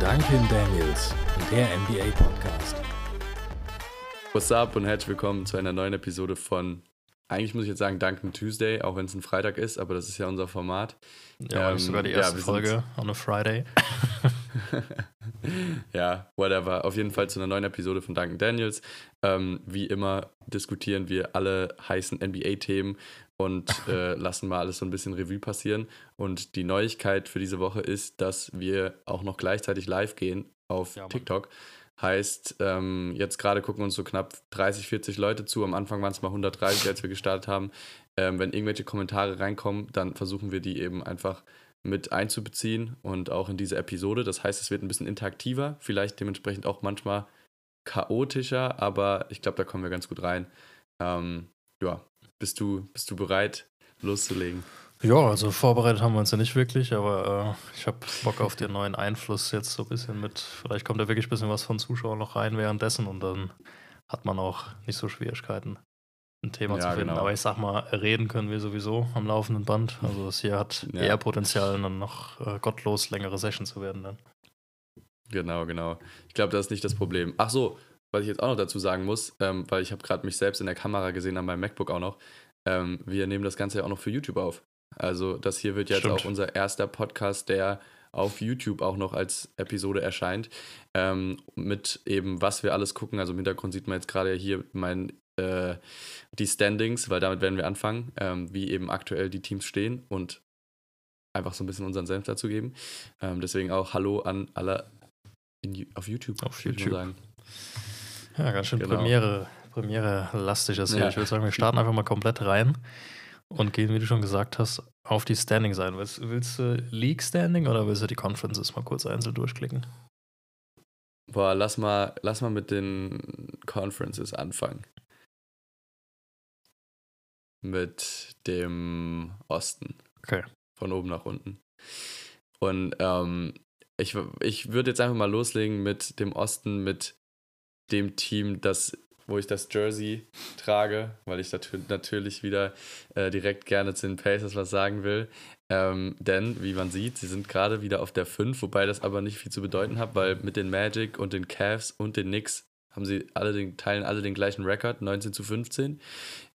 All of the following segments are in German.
Duncan Daniels, der NBA Podcast. What's up und herzlich willkommen zu einer neuen Episode von, eigentlich muss ich jetzt sagen Duncan Tuesday, auch wenn es ein Freitag ist, aber das ist ja unser Format. Ja, ähm, sogar die erste ja, Folge on a Friday. ja, whatever. Auf jeden Fall zu einer neuen Episode von Duncan Daniels. Ähm, wie immer diskutieren wir alle heißen NBA-Themen und äh, lassen mal alles so ein bisschen Revue passieren. Und die Neuigkeit für diese Woche ist, dass wir auch noch gleichzeitig live gehen auf ja, TikTok. Heißt, ähm, jetzt gerade gucken uns so knapp 30, 40 Leute zu. Am Anfang waren es mal 130, als wir gestartet haben. Ähm, wenn irgendwelche Kommentare reinkommen, dann versuchen wir die eben einfach mit einzubeziehen und auch in diese Episode. Das heißt, es wird ein bisschen interaktiver, vielleicht dementsprechend auch manchmal chaotischer, aber ich glaube, da kommen wir ganz gut rein. Ähm, ja, bist du, bist du bereit, loszulegen? Ja, also vorbereitet haben wir uns ja nicht wirklich, aber äh, ich habe Bock auf den neuen Einfluss jetzt so ein bisschen mit. Vielleicht kommt da wirklich ein bisschen was von Zuschauern noch rein währenddessen und dann hat man auch nicht so Schwierigkeiten, ein Thema ja, zu finden. Genau. Aber ich sag mal, reden können wir sowieso am laufenden Band. Also das hier hat ja. eher Potenzial, dann noch äh, gottlos längere Session zu werden dann. Genau, genau. Ich glaube, das ist nicht das Problem. Ach so, was ich jetzt auch noch dazu sagen muss, ähm, weil ich habe gerade mich selbst in der Kamera gesehen an meinem MacBook auch noch. Ähm, wir nehmen das Ganze ja auch noch für YouTube auf. Also das hier wird jetzt Stimmt. auch unser erster Podcast, der auf YouTube auch noch als Episode erscheint. Ähm, mit eben, was wir alles gucken. Also im Hintergrund sieht man jetzt gerade hier mein, äh, die Standings, weil damit werden wir anfangen, ähm, wie eben aktuell die Teams stehen und einfach so ein bisschen unseren Senf dazu geben. Ähm, deswegen auch Hallo an alle in, auf YouTube. Auf YouTube. Sagen. Ja, ganz schön genau. Premiere, Premiere lastig ist hier. Ja. Ich würde sagen, wir starten einfach mal komplett rein und gehen, wie du schon gesagt hast, auf die Standing sein. Willst, willst du League Standing oder willst du die Conferences mal kurz einzeln durchklicken? Boah, lass mal, lass mal mit den Conferences anfangen. Mit dem Osten. Okay. Von oben nach unten. Und ähm, ich, ich würde jetzt einfach mal loslegen mit dem Osten, mit dem Team, das wo ich das Jersey trage, weil ich natürlich wieder äh, direkt gerne zu den Pacers was sagen will. Ähm, denn, wie man sieht, sie sind gerade wieder auf der 5, wobei das aber nicht viel zu bedeuten hat, weil mit den Magic und den Cavs und den Knicks haben sie alle den, teilen alle den gleichen Rekord, 19 zu 15.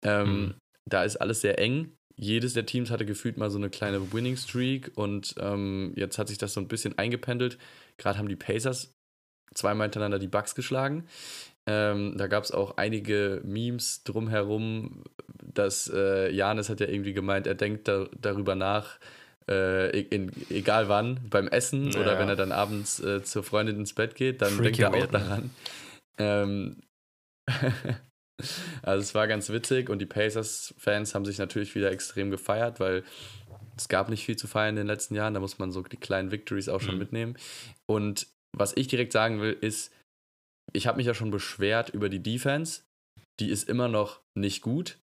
Ähm, mhm. Da ist alles sehr eng. Jedes der Teams hatte gefühlt mal so eine kleine Winning Streak und ähm, jetzt hat sich das so ein bisschen eingependelt. Gerade haben die Pacers zweimal hintereinander die Bucks geschlagen. Ähm, da gab es auch einige Memes drumherum, dass äh, Janis hat ja irgendwie gemeint, er denkt da, darüber nach, äh, in, egal wann, beim Essen ja. oder wenn er dann abends äh, zur Freundin ins Bett geht, dann Freaky denkt er auch daran. Ähm, also es war ganz witzig und die Pacers-Fans haben sich natürlich wieder extrem gefeiert, weil es gab nicht viel zu feiern in den letzten Jahren, da muss man so die kleinen Victories auch schon mhm. mitnehmen. Und was ich direkt sagen will, ist, ich habe mich ja schon beschwert über die Defense. Die ist immer noch nicht gut,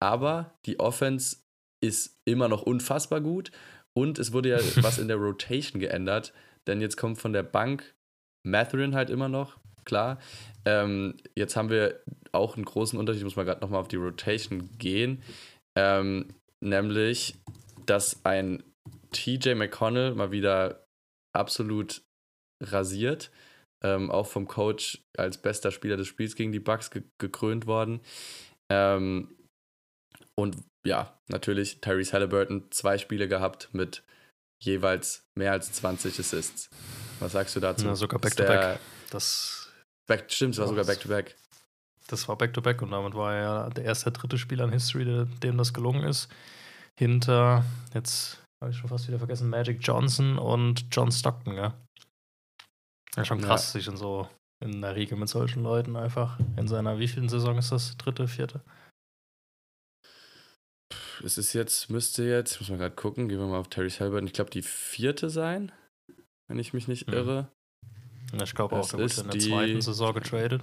aber die Offense ist immer noch unfassbar gut. Und es wurde ja was in der Rotation geändert, denn jetzt kommt von der Bank Matherin halt immer noch, klar. Ähm, jetzt haben wir auch einen großen Unterschied, ich muss mal gerade nochmal auf die Rotation gehen. Ähm, nämlich, dass ein TJ McConnell mal wieder absolut rasiert ähm, auch vom Coach als bester Spieler des Spiels gegen die Bucks ge gekrönt worden. Ähm, und ja, natürlich Tyrese Halliburton zwei Spiele gehabt mit jeweils mehr als 20 Assists. Was sagst du dazu? Ja, sogar Back-to-Back. Das back, stimmt, es war sogar Back-to-Back. Das war Back-to-Back -back und damit war er ja der erste, dritte Spieler in History, dem das gelungen ist. Hinter, jetzt habe ich schon fast wieder vergessen, Magic Johnson und John Stockton, ja. Ja, schon krass, ja. sich in so in der Riege mit solchen Leuten einfach in seiner wievielten Saison ist das? Dritte, vierte? Es ist jetzt, müsste jetzt, muss man gerade gucken, gehen wir mal auf Terry Halliburton, ich glaube die vierte sein, wenn ich mich nicht mhm. irre. Ich glaube auch, der wurde in der zweiten Saison getradet.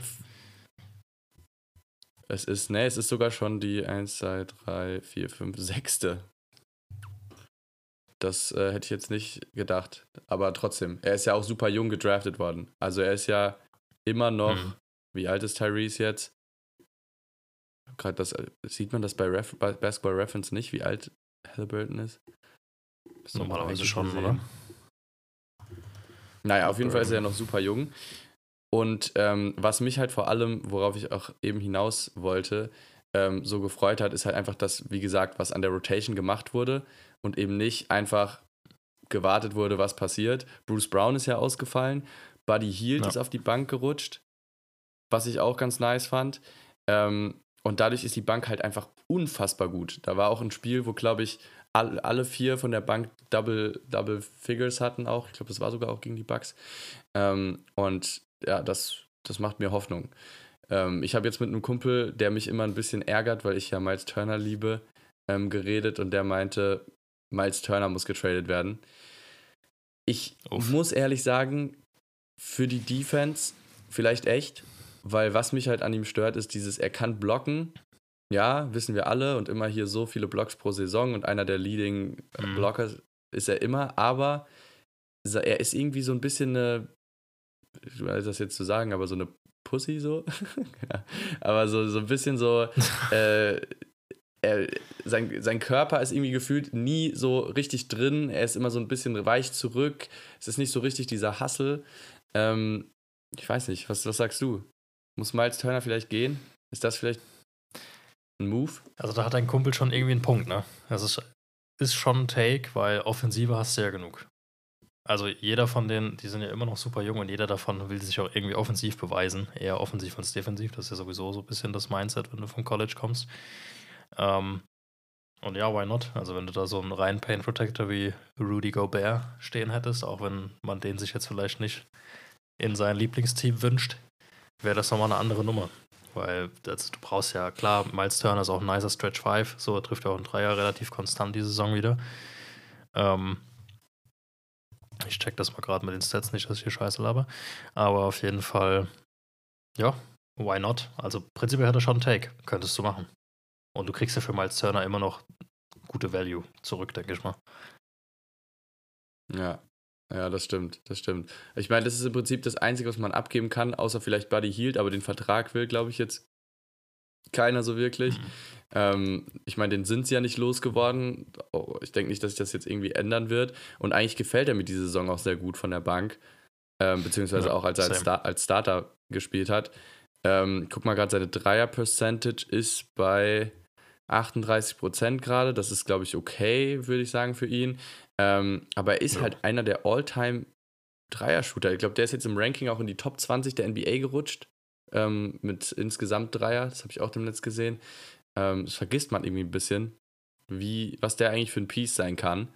Es ist, ne, es ist sogar schon die 1, 2, 3, 4, 5, 6. Das äh, hätte ich jetzt nicht gedacht. Aber trotzdem, er ist ja auch super jung gedraftet worden. Also er ist ja immer noch, mhm. wie alt ist Tyrese jetzt? Gerade das, äh, sieht man das bei, Ref, bei Basketball Reference nicht, wie alt Halliburton ist? Normalerweise schon, oder? Naja, auf jeden Fall ist er ja noch super jung. Und ähm, was mich halt vor allem, worauf ich auch eben hinaus wollte, ähm, so gefreut hat, ist halt einfach, dass, wie gesagt, was an der Rotation gemacht wurde und eben nicht einfach gewartet wurde, was passiert. Bruce Brown ist ja ausgefallen, Buddy Hield ja. ist auf die Bank gerutscht, was ich auch ganz nice fand. Ähm, und dadurch ist die Bank halt einfach unfassbar gut. Da war auch ein Spiel, wo, glaube ich, all, alle vier von der Bank Double, Double Figures hatten auch. Ich glaube, das war sogar auch gegen die Bucks. Ähm, und ja, das, das macht mir Hoffnung. Ähm, ich habe jetzt mit einem Kumpel, der mich immer ein bisschen ärgert, weil ich ja Miles Turner liebe, ähm, geredet und der meinte, Miles Turner muss getradet werden. Ich Uff. muss ehrlich sagen, für die Defense vielleicht echt, weil was mich halt an ihm stört, ist dieses, er kann blocken. Ja, wissen wir alle und immer hier so viele Blocks pro Saison und einer der Leading mhm. Blocker ist er immer, aber er ist irgendwie so ein bisschen eine, ich weiß das jetzt zu sagen, aber so eine Pussy so. ja. Aber so, so ein bisschen so, äh, er, sein, sein Körper ist irgendwie gefühlt nie so richtig drin. Er ist immer so ein bisschen weich zurück. Es ist nicht so richtig dieser Hassel. Ähm, ich weiß nicht, was, was sagst du? Muss Miles Turner vielleicht gehen? Ist das vielleicht ein Move? Also da hat dein Kumpel schon irgendwie einen Punkt, ne? Das ist, ist schon ein Take, weil Offensive hast du ja genug. Also jeder von denen, die sind ja immer noch super jung und jeder davon will sich auch irgendwie offensiv beweisen. Eher offensiv als defensiv. Das ist ja sowieso so ein bisschen das Mindset, wenn du vom College kommst. Ähm, und ja, why not? Also wenn du da so einen reinen Pain Protector wie Rudy Gobert stehen hättest, auch wenn man den sich jetzt vielleicht nicht in sein Lieblingsteam wünscht, wäre das nochmal eine andere Nummer. Weil das, du brauchst ja, klar, Miles Turner ist auch ein nicer Stretch 5, so er trifft ja auch ein Dreier relativ konstant die Saison wieder. Ähm, ich check das mal gerade mit den Stats nicht, dass ich hier scheiße laber. Aber auf jeden Fall, ja, why not? Also prinzipiell hat er schon einen Take, könntest du machen. Und du kriegst ja für Miles Turner immer noch gute Value zurück, denke ich mal. Ja, ja, das stimmt, das stimmt. Ich meine, das ist im Prinzip das Einzige, was man abgeben kann, außer vielleicht Buddy Hield, aber den Vertrag will, glaube ich, jetzt keiner so wirklich. Mhm. Ähm, ich meine, den sind sie ja nicht losgeworden. Oh, ich denke nicht, dass sich das jetzt irgendwie ändern wird. Und eigentlich gefällt er mir diese Saison auch sehr gut von der Bank, ähm, beziehungsweise ja, auch als er als, Star als Starter gespielt hat. Ähm, guck mal gerade, seine Dreier-Percentage ist bei 38 Prozent gerade. Das ist, glaube ich, okay, würde ich sagen, für ihn. Ähm, aber er ist ja. halt einer der All-Time Dreier-Shooter. Ich glaube, der ist jetzt im Ranking auch in die Top 20 der NBA gerutscht. Ähm, mit insgesamt Dreier. Das habe ich auch demnächst gesehen. Ähm, das vergisst man irgendwie ein bisschen, wie, was der eigentlich für ein Piece sein kann.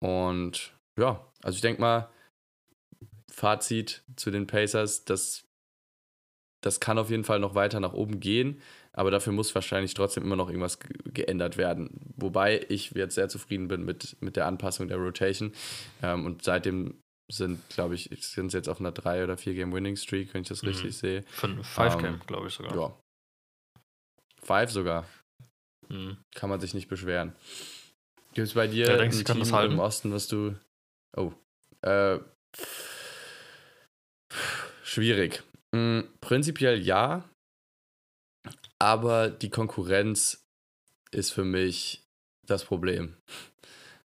Und ja, also ich denke mal, Fazit zu den Pacers, das, das kann auf jeden Fall noch weiter nach oben gehen aber dafür muss wahrscheinlich trotzdem immer noch irgendwas geändert werden. Wobei ich jetzt sehr zufrieden bin mit, mit der Anpassung der Rotation. Ähm, und seitdem sind, glaube ich, sind sie jetzt auf einer 3 oder 4 Game Winning Streak, wenn ich das mhm. richtig sehe. 5 Game, ähm, glaube ich sogar. Ja. 5 sogar. Mhm. Kann man sich nicht beschweren. Gibt es bei dir ja, denkst, ein Team im Osten, was du. Oh. Äh, schwierig. Mhm, prinzipiell ja, aber die Konkurrenz ist für mich das Problem.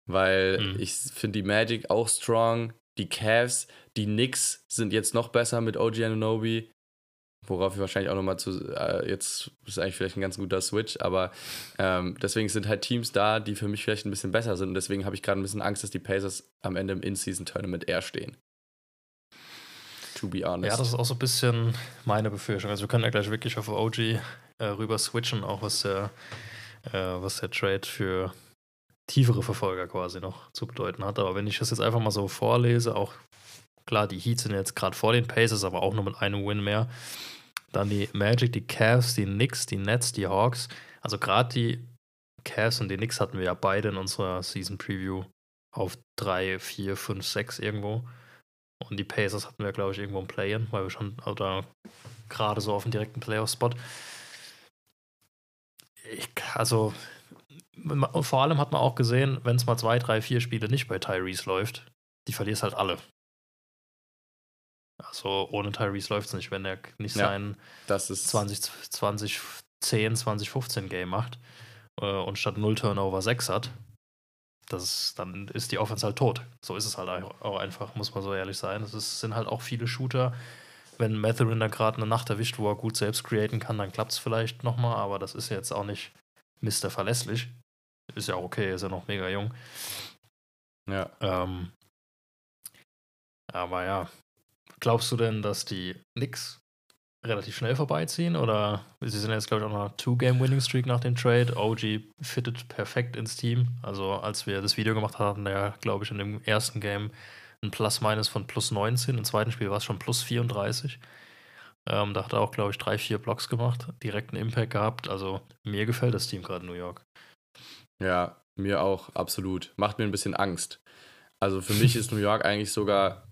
Weil mhm. ich finde die Magic auch strong, die Cavs, die Knicks sind jetzt noch besser mit OG Ananobi. Worauf ich wahrscheinlich auch nochmal zu, äh, jetzt ist eigentlich vielleicht ein ganz guter Switch, aber ähm, deswegen sind halt Teams da, die für mich vielleicht ein bisschen besser sind und deswegen habe ich gerade ein bisschen Angst, dass die Pacers am Ende im In-Season-Tournament eher stehen to be honest. Ja, das ist auch so ein bisschen meine Befürchtung. Also wir können ja gleich wirklich auf OG äh, rüber switchen, auch was der, äh, was der Trade für tiefere Verfolger quasi noch zu bedeuten hat. Aber wenn ich das jetzt einfach mal so vorlese, auch klar, die Heats sind jetzt gerade vor den Pacers, aber auch nur mit einem Win mehr. Dann die Magic, die Cavs, die Knicks, die Nets, die Hawks. Also gerade die Cavs und die Knicks hatten wir ja beide in unserer Season Preview auf 3, 4, 5, 6 irgendwo. Und die Pacers hatten wir, glaube ich, irgendwo im Play-In, weil wir schon oder gerade so auf dem direkten Playoff-Spot. Also, vor allem hat man auch gesehen, wenn es mal zwei, drei, vier Spiele nicht bei Tyrese läuft, die verlierst halt alle. Also ohne Tyrese läuft es nicht, wenn er nicht ja, sein das ist 20, 20, 10, 20, 15 Game macht äh, und statt 0 Turnover 6 hat, das ist, dann ist die Offense halt tot. So ist es halt auch einfach, muss man so ehrlich sein. Es sind halt auch viele Shooter. Wenn Matherin da gerade eine Nacht erwischt, wo er gut selbst createn kann, dann klappt es vielleicht nochmal, aber das ist jetzt auch nicht Mr. Verlässlich. Ist ja auch okay, ist ja noch mega jung. Ja. Ähm, aber ja, glaubst du denn, dass die Knicks relativ schnell vorbeiziehen? Oder sie sind jetzt, glaube ich, auch noch Two-Game-Winning-Streak nach dem Trade. OG fittet perfekt ins Team. Also, als wir das Video gemacht hatten, der, glaube ich, in dem ersten Game ein Plus-Minus von plus 19. Im zweiten Spiel war es schon plus 34. Ähm, da hat er auch, glaube ich, drei, vier Blocks gemacht, direkten Impact gehabt. Also, mir gefällt das Team gerade in New York. Ja, mir auch, absolut. Macht mir ein bisschen Angst. Also, für mich ist New York eigentlich sogar,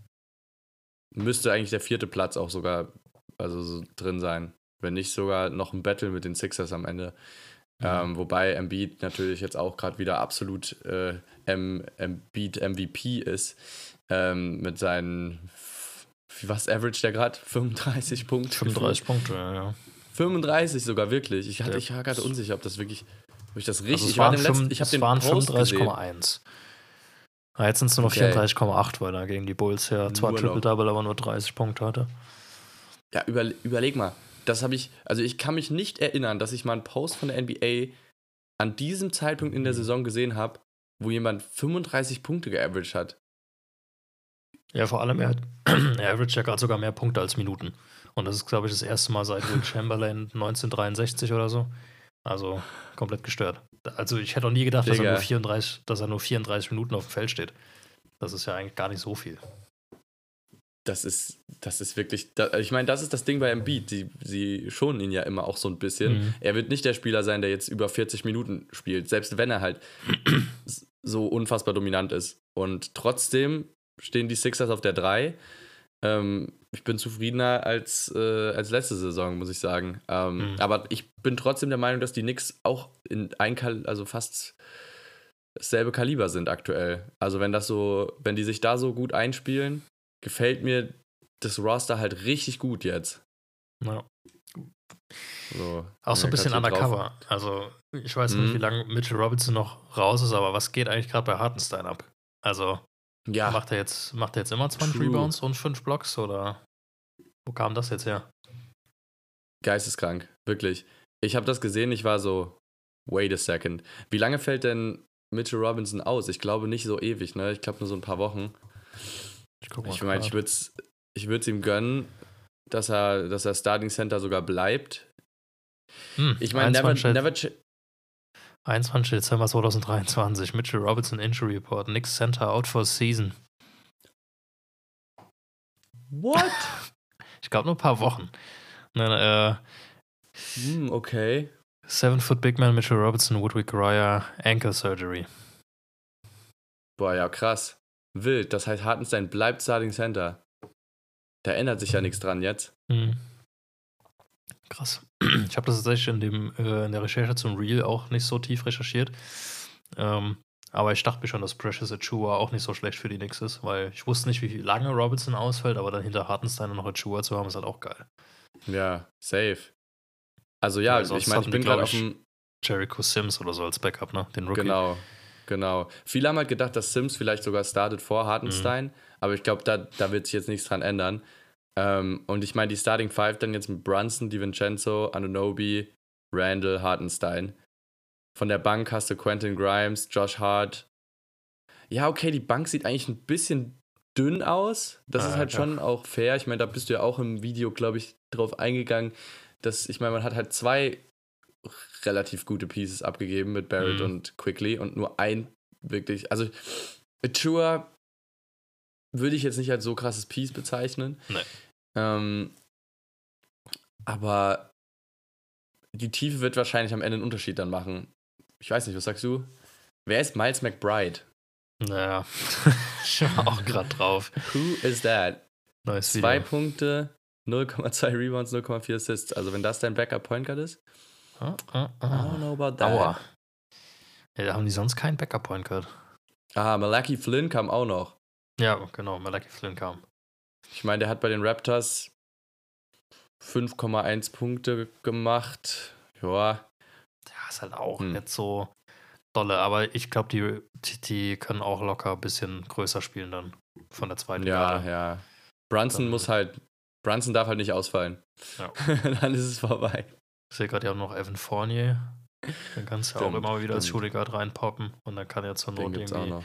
müsste eigentlich der vierte Platz auch sogar also so drin sein. Wenn nicht sogar noch ein Battle mit den Sixers am Ende. Mhm. Ähm, wobei Embiid natürlich jetzt auch gerade wieder absolut äh, Embiid MVP ist. Ähm, mit seinen, was average der gerade? 35 Punkte? 35 Punkte, ja, ja. 35 sogar wirklich. Ich, hatte, ich war gerade unsicher, ob das wirklich, ob ich das richtig. Also waren, ich war letzten, ich es waren 35,1. Jetzt sind es nur noch okay. 34,8, weil er gegen die Bulls ja zwar Triple-Double, aber nur 30 Punkte hatte. Ja, über, überleg mal. Das habe ich, also ich kann mich nicht erinnern, dass ich mal einen Post von der NBA an diesem Zeitpunkt in der Saison gesehen habe, wo jemand 35 Punkte geaveraged hat. Ja, vor allem, er, hat, er averaged ja gerade sogar mehr Punkte als Minuten. Und das ist, glaube ich, das erste Mal seit Will Chamberlain 1963 oder so. Also komplett gestört. Also ich hätte auch nie gedacht, dass er, nur 34, dass er nur 34 Minuten auf dem Feld steht. Das ist ja eigentlich gar nicht so viel das ist, das ist wirklich, ich meine, das ist das Ding bei Embiid. Sie, sie schonen ihn ja immer auch so ein bisschen. Mhm. Er wird nicht der Spieler sein, der jetzt über 40 Minuten spielt, selbst wenn er halt so unfassbar dominant ist. Und trotzdem stehen die Sixers auf der 3. Ähm, ich bin zufriedener als, äh, als letzte Saison, muss ich sagen. Ähm, mhm. Aber ich bin trotzdem der Meinung, dass die Knicks auch in ein, Kal also fast dasselbe Kaliber sind aktuell. Also wenn das so, wenn die sich da so gut einspielen, gefällt mir das Roster halt richtig gut jetzt. Ja. So, auch so ein bisschen undercover. Drauf. Also, ich weiß mhm. nicht, wie lange Mitchell Robinson noch raus ist, aber was geht eigentlich gerade bei Hartenstein ab? Also, ja. macht, er jetzt, macht er jetzt immer 20 True. Rebounds und 5 Blocks oder wo kam das jetzt her? Geisteskrank, wirklich. Ich habe das gesehen, ich war so, wait a second. Wie lange fällt denn Mitchell Robinson aus? Ich glaube nicht so ewig, ne? Ich glaube nur so ein paar Wochen. Ich, ich meine, ich würde es ich ihm gönnen, dass er, dass er Starting Center sogar bleibt. Hm, ich meine, never, never 21. Dezember 2023, Mitchell Robinson Injury Report, Knicks Center out for season. What? ich glaube nur ein paar Wochen. Dann, äh, hm, okay. Seven Foot Big Man Mitchell Robinson would require ankle surgery. Boah, ja, krass. Wild. Das heißt, Hartenstein bleibt Starting Center. Da ändert sich ja nichts dran jetzt. Mhm. Krass. Ich habe das tatsächlich in, dem, äh, in der Recherche zum Real auch nicht so tief recherchiert. Ähm, aber ich dachte mir schon, dass Precious Achua auch nicht so schlecht für die Knicks ist, weil ich wusste nicht, wie lange Robinson ausfällt, aber dann hinter Hartenstein noch Achua zu haben, ist halt auch geil. Ja, safe. Also ja, ja ich meine, ich bin gerade auf dem Jericho Sims oder so als Backup, ne? Den Rookie. Genau, Genau. Viele haben halt gedacht, dass Sims vielleicht sogar startet vor Hartenstein, mhm. aber ich glaube, da, da wird sich jetzt nichts dran ändern. Ähm, und ich meine, die Starting Five dann jetzt mit Brunson, DiVincenzo, Anunobi, Randall, Hartenstein. Von der Bank hast du Quentin Grimes, Josh Hart. Ja, okay, die Bank sieht eigentlich ein bisschen dünn aus. Das ah, ist halt ja. schon auch fair. Ich meine, da bist du ja auch im Video, glaube ich, drauf eingegangen, dass, ich meine, man hat halt zwei relativ gute Pieces abgegeben mit Barrett mhm. und Quickly und nur ein wirklich, also Achua würde ich jetzt nicht als so krasses Piece bezeichnen. Nee. Ähm, aber die Tiefe wird wahrscheinlich am Ende einen Unterschied dann machen. Ich weiß nicht, was sagst du? Wer ist Miles McBride? Naja, ich war auch gerade drauf. Who is that? Neues Zwei Video. Punkte, 0,2 Rebounds, 0,4 Assists. Also wenn das dein Backup Point Guard ist, Uh, uh, uh. I don't know about that. Aua. Ja, da haben die sonst keinen Backup-Point gehabt. Ah, Malachi Flynn kam auch noch. Ja, genau, Malachi Flynn kam. Ich meine, der hat bei den Raptors 5,1 Punkte gemacht. Ja. Ja, ist halt auch hm. nicht so. dolle, aber ich glaube, die, die, die, können auch locker ein bisschen größer spielen dann von der zweiten Ja, Garde. ja. Brunson dann, muss halt, Brunson darf halt nicht ausfallen. Ja. dann ist es vorbei. Ich sehe gerade ja noch Evan Fournier. Dann kannst du ja auch immer wieder als Shooting Guard reinpoppen und dann kann ja zur Not irgendwie.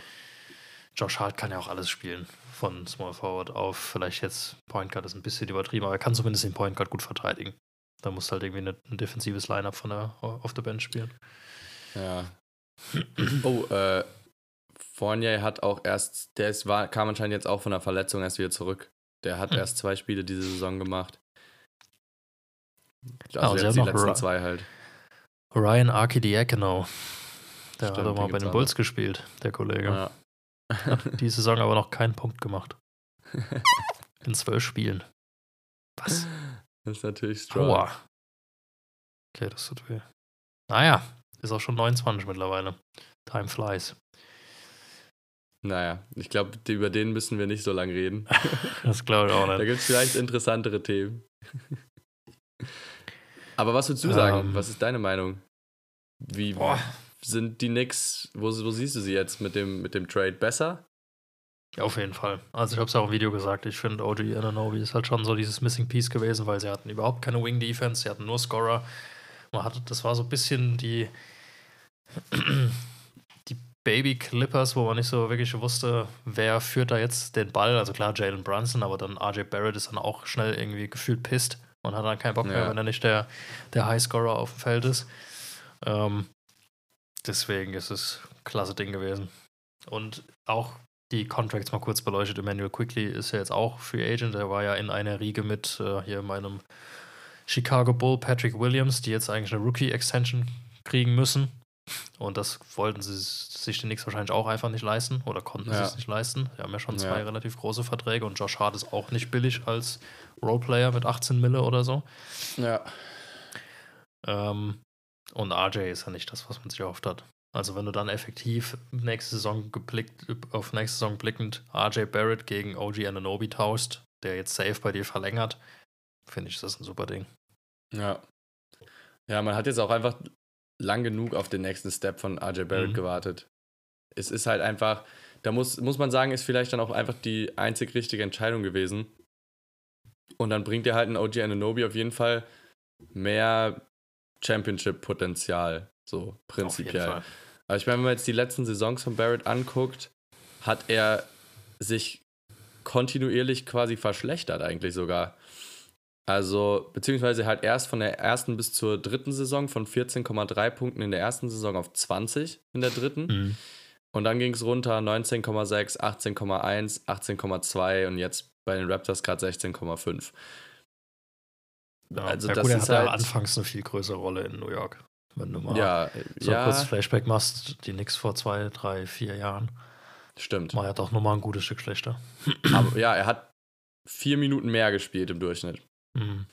Josh Hart kann ja auch alles spielen. Von Small Forward auf vielleicht jetzt Point Guard ist ein bisschen übertrieben, aber er kann zumindest den Point Guard gut verteidigen. Da muss halt irgendwie ein defensives Lineup von der auf der Bench spielen. Ja. Oh, äh, Fournier hat auch erst, der ist, war, kam anscheinend jetzt auch von der Verletzung erst wieder zurück. Der hat hm. erst zwei Spiele diese Saison gemacht. Also ja, jetzt die letzten zwei halt. Ryan Arkidiakono. Der Stimmt, hat doch mal bei den Bulls gespielt, der Kollege. Ja. Hat die Saison aber noch keinen Punkt gemacht. In zwölf Spielen. Was? Das ist natürlich strong. Aua. Okay, das tut weh. Naja, ist auch schon 29 mittlerweile. Time flies. Naja, ich glaube, über den müssen wir nicht so lange reden. das glaube ich auch nicht. Da gibt es vielleicht interessantere Themen. Aber was würdest du sagen? Ähm. was ist deine Meinung? Wie boah. Sind die Knicks, wo, wo, siehst du sie jetzt mit dem, mit dem Trade besser? Ja, auf jeden Fall. Also ich habe es auch im Video gesagt, ich finde OG Ananobi ist halt schon so dieses Missing Piece gewesen, weil sie hatten überhaupt keine Wing Defense, sie hatten nur Scorer. Man hatte, das war so ein bisschen die, die Baby Clippers, wo man nicht so wirklich wusste, wer führt da jetzt den Ball. Also klar, Jalen Brunson, aber dann RJ Barrett ist dann auch schnell irgendwie gefühlt pisst und hat dann keinen Bock mehr, wenn er nicht der, der Highscorer auf dem Feld ist. Ähm, deswegen ist es ein klasse Ding gewesen. Und auch die Contracts mal kurz beleuchtet. Emmanuel Quickly ist ja jetzt auch Free Agent. Er war ja in einer Riege mit äh, hier meinem Chicago Bull Patrick Williams, die jetzt eigentlich eine Rookie-Extension kriegen müssen. Und das wollten sie sich den Knicks wahrscheinlich auch einfach nicht leisten oder konnten ja. sie es nicht leisten. Sie haben ja schon zwei ja. relativ große Verträge und Josh Hart ist auch nicht billig als Roleplayer mit 18 Mille oder so. Ja. Ähm, und RJ ist ja nicht das, was man sich erhofft hat. Also wenn du dann effektiv nächste Saison geblickt, auf nächste Saison blickend RJ Barrett gegen OG Ananobi tauscht, der jetzt safe bei dir verlängert, finde ich das ein super Ding. Ja. Ja, man hat jetzt auch einfach lang genug auf den nächsten Step von RJ Barrett mhm. gewartet. Es ist halt einfach, da muss, muss man sagen, ist vielleicht dann auch einfach die einzig richtige Entscheidung gewesen. Und dann bringt er halt ein OG Ananobi auf jeden Fall mehr Championship-Potenzial, so prinzipiell. Aber ich meine, wenn man jetzt die letzten Saisons von Barrett anguckt, hat er sich kontinuierlich quasi verschlechtert, eigentlich sogar. Also, beziehungsweise halt erst von der ersten bis zur dritten Saison von 14,3 Punkten in der ersten Saison auf 20 in der dritten. Mhm. Und dann ging es runter 19,6, 18,1, 18,2 und jetzt bei den Raptors gerade 16,5. Ja, also ja, das gut, er hatte halt anfangs eine viel größere Rolle in New York. Wenn du mal ja, so ja. kurz Flashback machst, die nix vor zwei, drei, vier Jahren. Stimmt. War ja doch nochmal ein gutes Stück schlechter. Aber ja, er hat vier Minuten mehr gespielt im Durchschnitt. Mhm.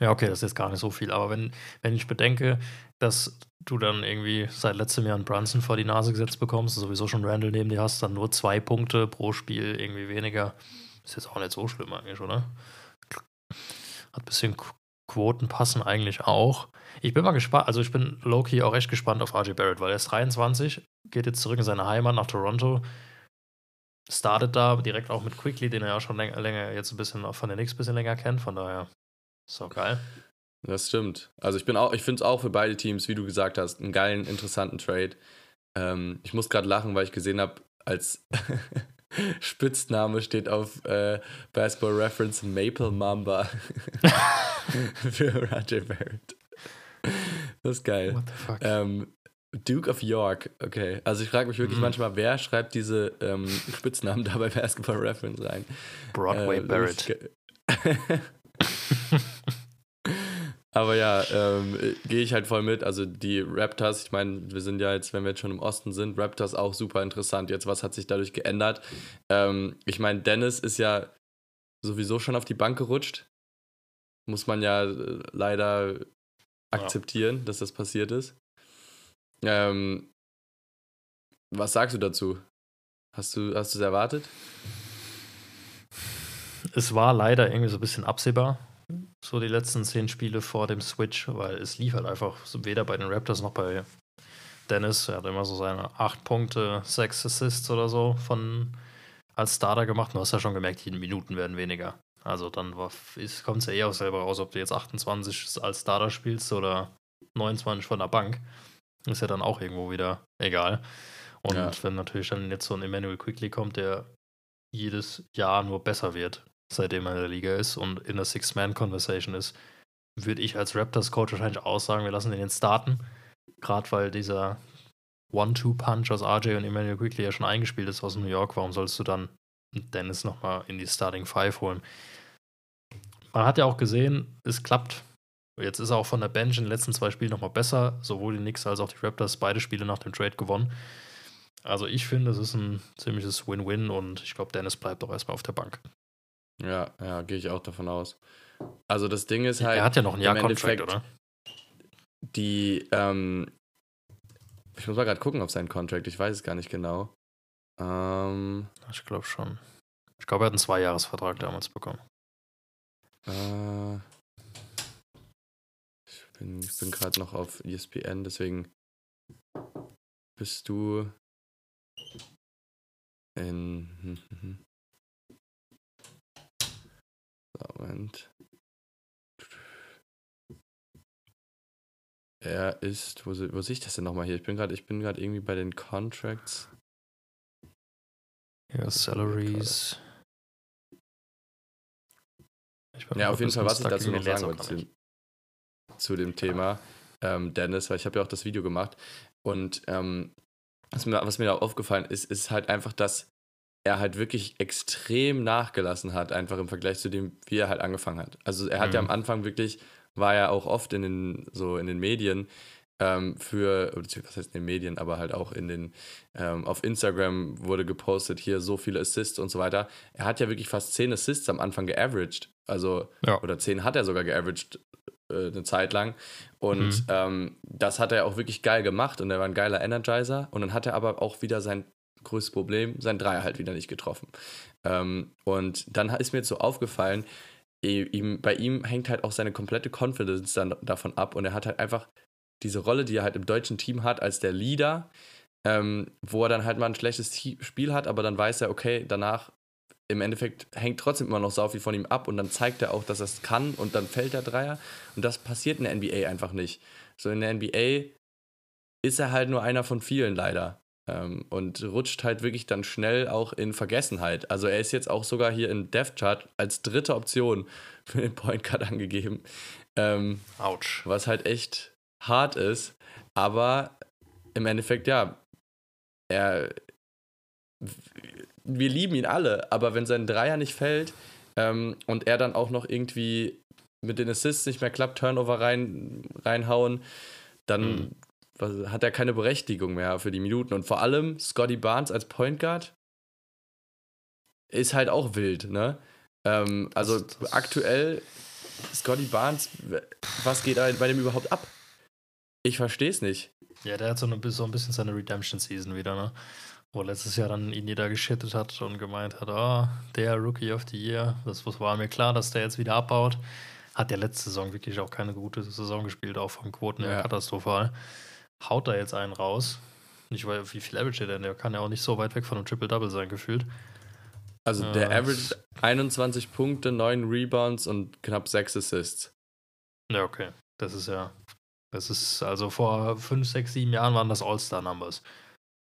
Ja, okay, das ist jetzt gar nicht so viel. Aber wenn, wenn ich bedenke, dass du dann irgendwie seit letztem Jahr einen Brunson vor die Nase gesetzt bekommst, sowieso schon Randall neben dir hast, dann nur zwei Punkte pro Spiel, irgendwie weniger. Ist jetzt auch nicht so schlimm eigentlich, oder? Hat bisschen Quoten passen eigentlich auch. Ich bin mal gespannt, also ich bin low-key auch echt gespannt auf RJ Barrett, weil er ist 23, geht jetzt zurück in seine Heimat nach Toronto, startet da direkt auch mit Quickly, den er ja schon länger, jetzt ein bisschen von den Knicks ein bisschen länger kennt, von daher ist auch geil. Das stimmt. Also ich bin auch, ich finde es auch für beide Teams, wie du gesagt hast, einen geilen, interessanten Trade. Ähm, ich muss gerade lachen, weil ich gesehen habe, als Spitzname steht auf äh, Basketball Reference Maple Mamba für Roger Barrett. Das ist geil. What the fuck? Ähm, Duke of York, okay. Also ich frage mich wirklich mhm. manchmal, wer schreibt diese ähm, Spitznamen da bei Basketball Reference rein? Broadway äh, Barrett. Aber ja, ähm, gehe ich halt voll mit. Also die Raptors, ich meine, wir sind ja jetzt, wenn wir jetzt schon im Osten sind, Raptors auch super interessant. Jetzt, was hat sich dadurch geändert? Ähm, ich meine, Dennis ist ja sowieso schon auf die Bank gerutscht. Muss man ja äh, leider akzeptieren, ja. dass das passiert ist. Ähm, was sagst du dazu? Hast du hast es erwartet? Es war leider irgendwie so ein bisschen absehbar so die letzten zehn Spiele vor dem Switch, weil es lief halt einfach weder bei den Raptors noch bei, Dennis, er hat immer so seine 8 Punkte, 6 Assists oder so von als Starter gemacht. Du hast ja schon gemerkt, die Minuten werden weniger. Also dann kommt es ja eh auch selber raus, ob du jetzt 28 als Starter spielst oder 29 von der Bank. Ist ja dann auch irgendwo wieder egal. Und ja. wenn natürlich dann jetzt so ein Emmanuel Quickly kommt, der jedes Jahr nur besser wird, seitdem er in der Liga ist und in der Six-Man-Conversation ist, würde ich als Raptors-Coach wahrscheinlich auch sagen, wir lassen den jetzt starten. Gerade weil dieser One-Two-Punch aus RJ und Emmanuel Quickly ja schon eingespielt ist aus New York. Warum sollst du dann Dennis nochmal in die Starting Five holen? Man hat ja auch gesehen, es klappt. Jetzt ist er auch von der Bench in den letzten zwei Spielen nochmal besser. Sowohl die Knicks als auch die Raptors beide Spiele nach dem Trade gewonnen. Also ich finde, es ist ein ziemliches Win-Win und ich glaube, Dennis bleibt auch erstmal auf der Bank. Ja, ja, gehe ich auch davon aus. Also das Ding ist halt. Er hat ja noch ein Jahr Contract, oder? Die, ähm, ich muss mal gerade gucken auf seinen Contract, ich weiß es gar nicht genau. Ähm, ich glaube schon. Ich glaube, er hat einen Zweijahresvertrag damals bekommen. Äh, ich bin, ich bin gerade noch auf ESPN, deswegen bist du in. Moment. Er ist, wo, wo sehe ich das denn nochmal hier? Ich bin gerade, ich bin gerade irgendwie bei den Contracts. Ja, Salaries. Ja, auf jeden Fall, was ich dazu noch sagen wollte zu, zu, dem Thema, ähm, Dennis, weil ich habe ja auch das Video gemacht und ähm, was, mir, was mir da aufgefallen ist, ist halt einfach, dass er halt wirklich extrem nachgelassen hat, einfach im Vergleich zu dem, wie er halt angefangen hat. Also er hat mhm. ja am Anfang wirklich, war ja auch oft in den, so in den Medien ähm, für, was heißt in den Medien, aber halt auch in den, ähm, auf Instagram wurde gepostet, hier so viele Assists und so weiter. Er hat ja wirklich fast 10 Assists am Anfang geaveraged. Also, ja. oder 10 hat er sogar geaveraged äh, eine Zeit lang. Und mhm. ähm, das hat er auch wirklich geil gemacht und er war ein geiler Energizer. Und dann hat er aber auch wieder sein größtes Problem, sein Dreier halt wieder nicht getroffen. Ähm, und dann ist mir jetzt so aufgefallen, ihm, bei ihm hängt halt auch seine komplette Confidence dann davon ab und er hat halt einfach diese Rolle, die er halt im deutschen Team hat, als der Leader, ähm, wo er dann halt mal ein schlechtes Spiel hat, aber dann weiß er, okay, danach im Endeffekt hängt trotzdem immer noch sau viel von ihm ab und dann zeigt er auch, dass er es kann und dann fällt der Dreier und das passiert in der NBA einfach nicht. So in der NBA ist er halt nur einer von vielen leider. Ähm, und rutscht halt wirklich dann schnell auch in Vergessenheit. Also er ist jetzt auch sogar hier in Death Chart als dritte Option für den Point Guard angegeben. Ähm, Autsch. Was halt echt hart ist. Aber im Endeffekt, ja, er. Wir lieben ihn alle, aber wenn sein Dreier nicht fällt ähm, und er dann auch noch irgendwie mit den Assists nicht mehr klappt, Turnover rein, reinhauen, dann mhm hat er keine Berechtigung mehr für die Minuten. Und vor allem Scotty Barnes als Point Guard ist halt auch wild, ne? Ähm, also das, das aktuell, Scotty Barnes, was geht bei dem überhaupt ab? Ich verstehe es nicht. Ja, der hat so, eine, so ein bisschen seine Redemption-Season wieder, ne? Wo letztes Jahr dann ihn jeder geschittet hat und gemeint hat, oh, der Rookie of the Year, das war mir klar, dass der jetzt wieder abbaut. Hat der letzte Saison wirklich auch keine gute Saison gespielt, auch von Quoten her ja. katastrophal haut da jetzt einen raus. Nicht, weil wie viel Average er denn? Der kann ja auch nicht so weit weg von einem Triple-Double sein, gefühlt. Also der äh, Average 21 Punkte, 9 Rebounds und knapp 6 Assists. Ja, okay. Das ist ja. Das ist, also vor 5, 6, 7 Jahren waren das All-Star-Numbers.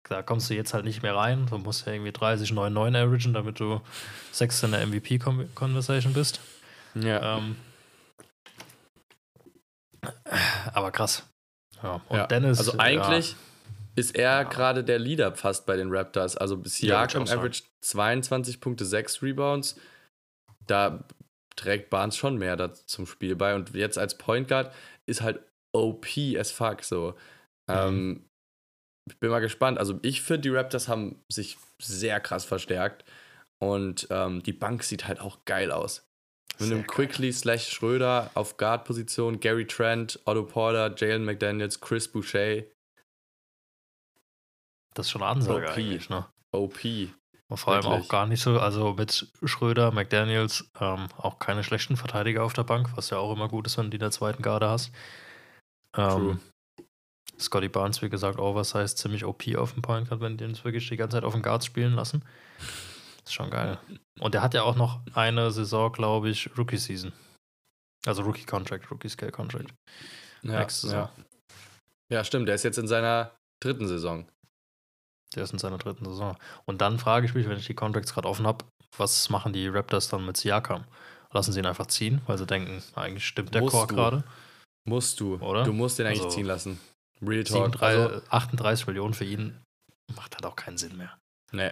Da kommst du jetzt halt nicht mehr rein. Du musst ja irgendwie 30, 9, 9 averagen, damit du 6 in der MVP-Conversation bist. Ja. Ähm, aber krass. Ja, und ja. Dennis. Also eigentlich ja. ist er ja. gerade der Leader fast bei den Raptors. Also bis Siakam ja, average 22 Punkte, 6 Rebounds. Da trägt Barnes schon mehr zum Spiel bei. Und jetzt als Point Guard ist halt OP as fuck so. Mhm. Ähm, ich bin mal gespannt. Also ich finde, die Raptors haben sich sehr krass verstärkt. Und ähm, die Bank sieht halt auch geil aus. Mit einem Quickly slash Schröder auf Guard-Position, Gary Trent, Otto Porter, Jalen McDaniels, Chris Boucher. Das ist schon eine Ansage OP. eigentlich, ne? OP. Und vor allem auch gar nicht so, also mit Schröder, McDaniels, ähm, auch keine schlechten Verteidiger auf der Bank, was ja auch immer gut ist, wenn du die in der zweiten Garde hast. Ähm, Scotty Barnes, wie gesagt, oversized, ziemlich OP auf dem Point Guard, wenn die uns wirklich die ganze Zeit auf den Guards spielen lassen. Ist schon geil. Und der hat ja auch noch eine Saison, glaube ich, Rookie-Season. Also Rookie-Contract, Rookie-Scale-Contract. Ja, Nächste Saison. ja. ja, stimmt. Der ist jetzt in seiner dritten Saison. Der ist in seiner dritten Saison. Und dann frage ich mich, wenn ich die Contracts gerade offen habe, was machen die Raptors dann mit Siakam? Lassen sie ihn einfach ziehen, weil sie denken, eigentlich stimmt der du. gerade. Musst du. Oder? Du musst den eigentlich Also, ziehen lassen. Real Talk. 37, Also, 38 Millionen für ihn macht halt auch keinen Sinn mehr. nee.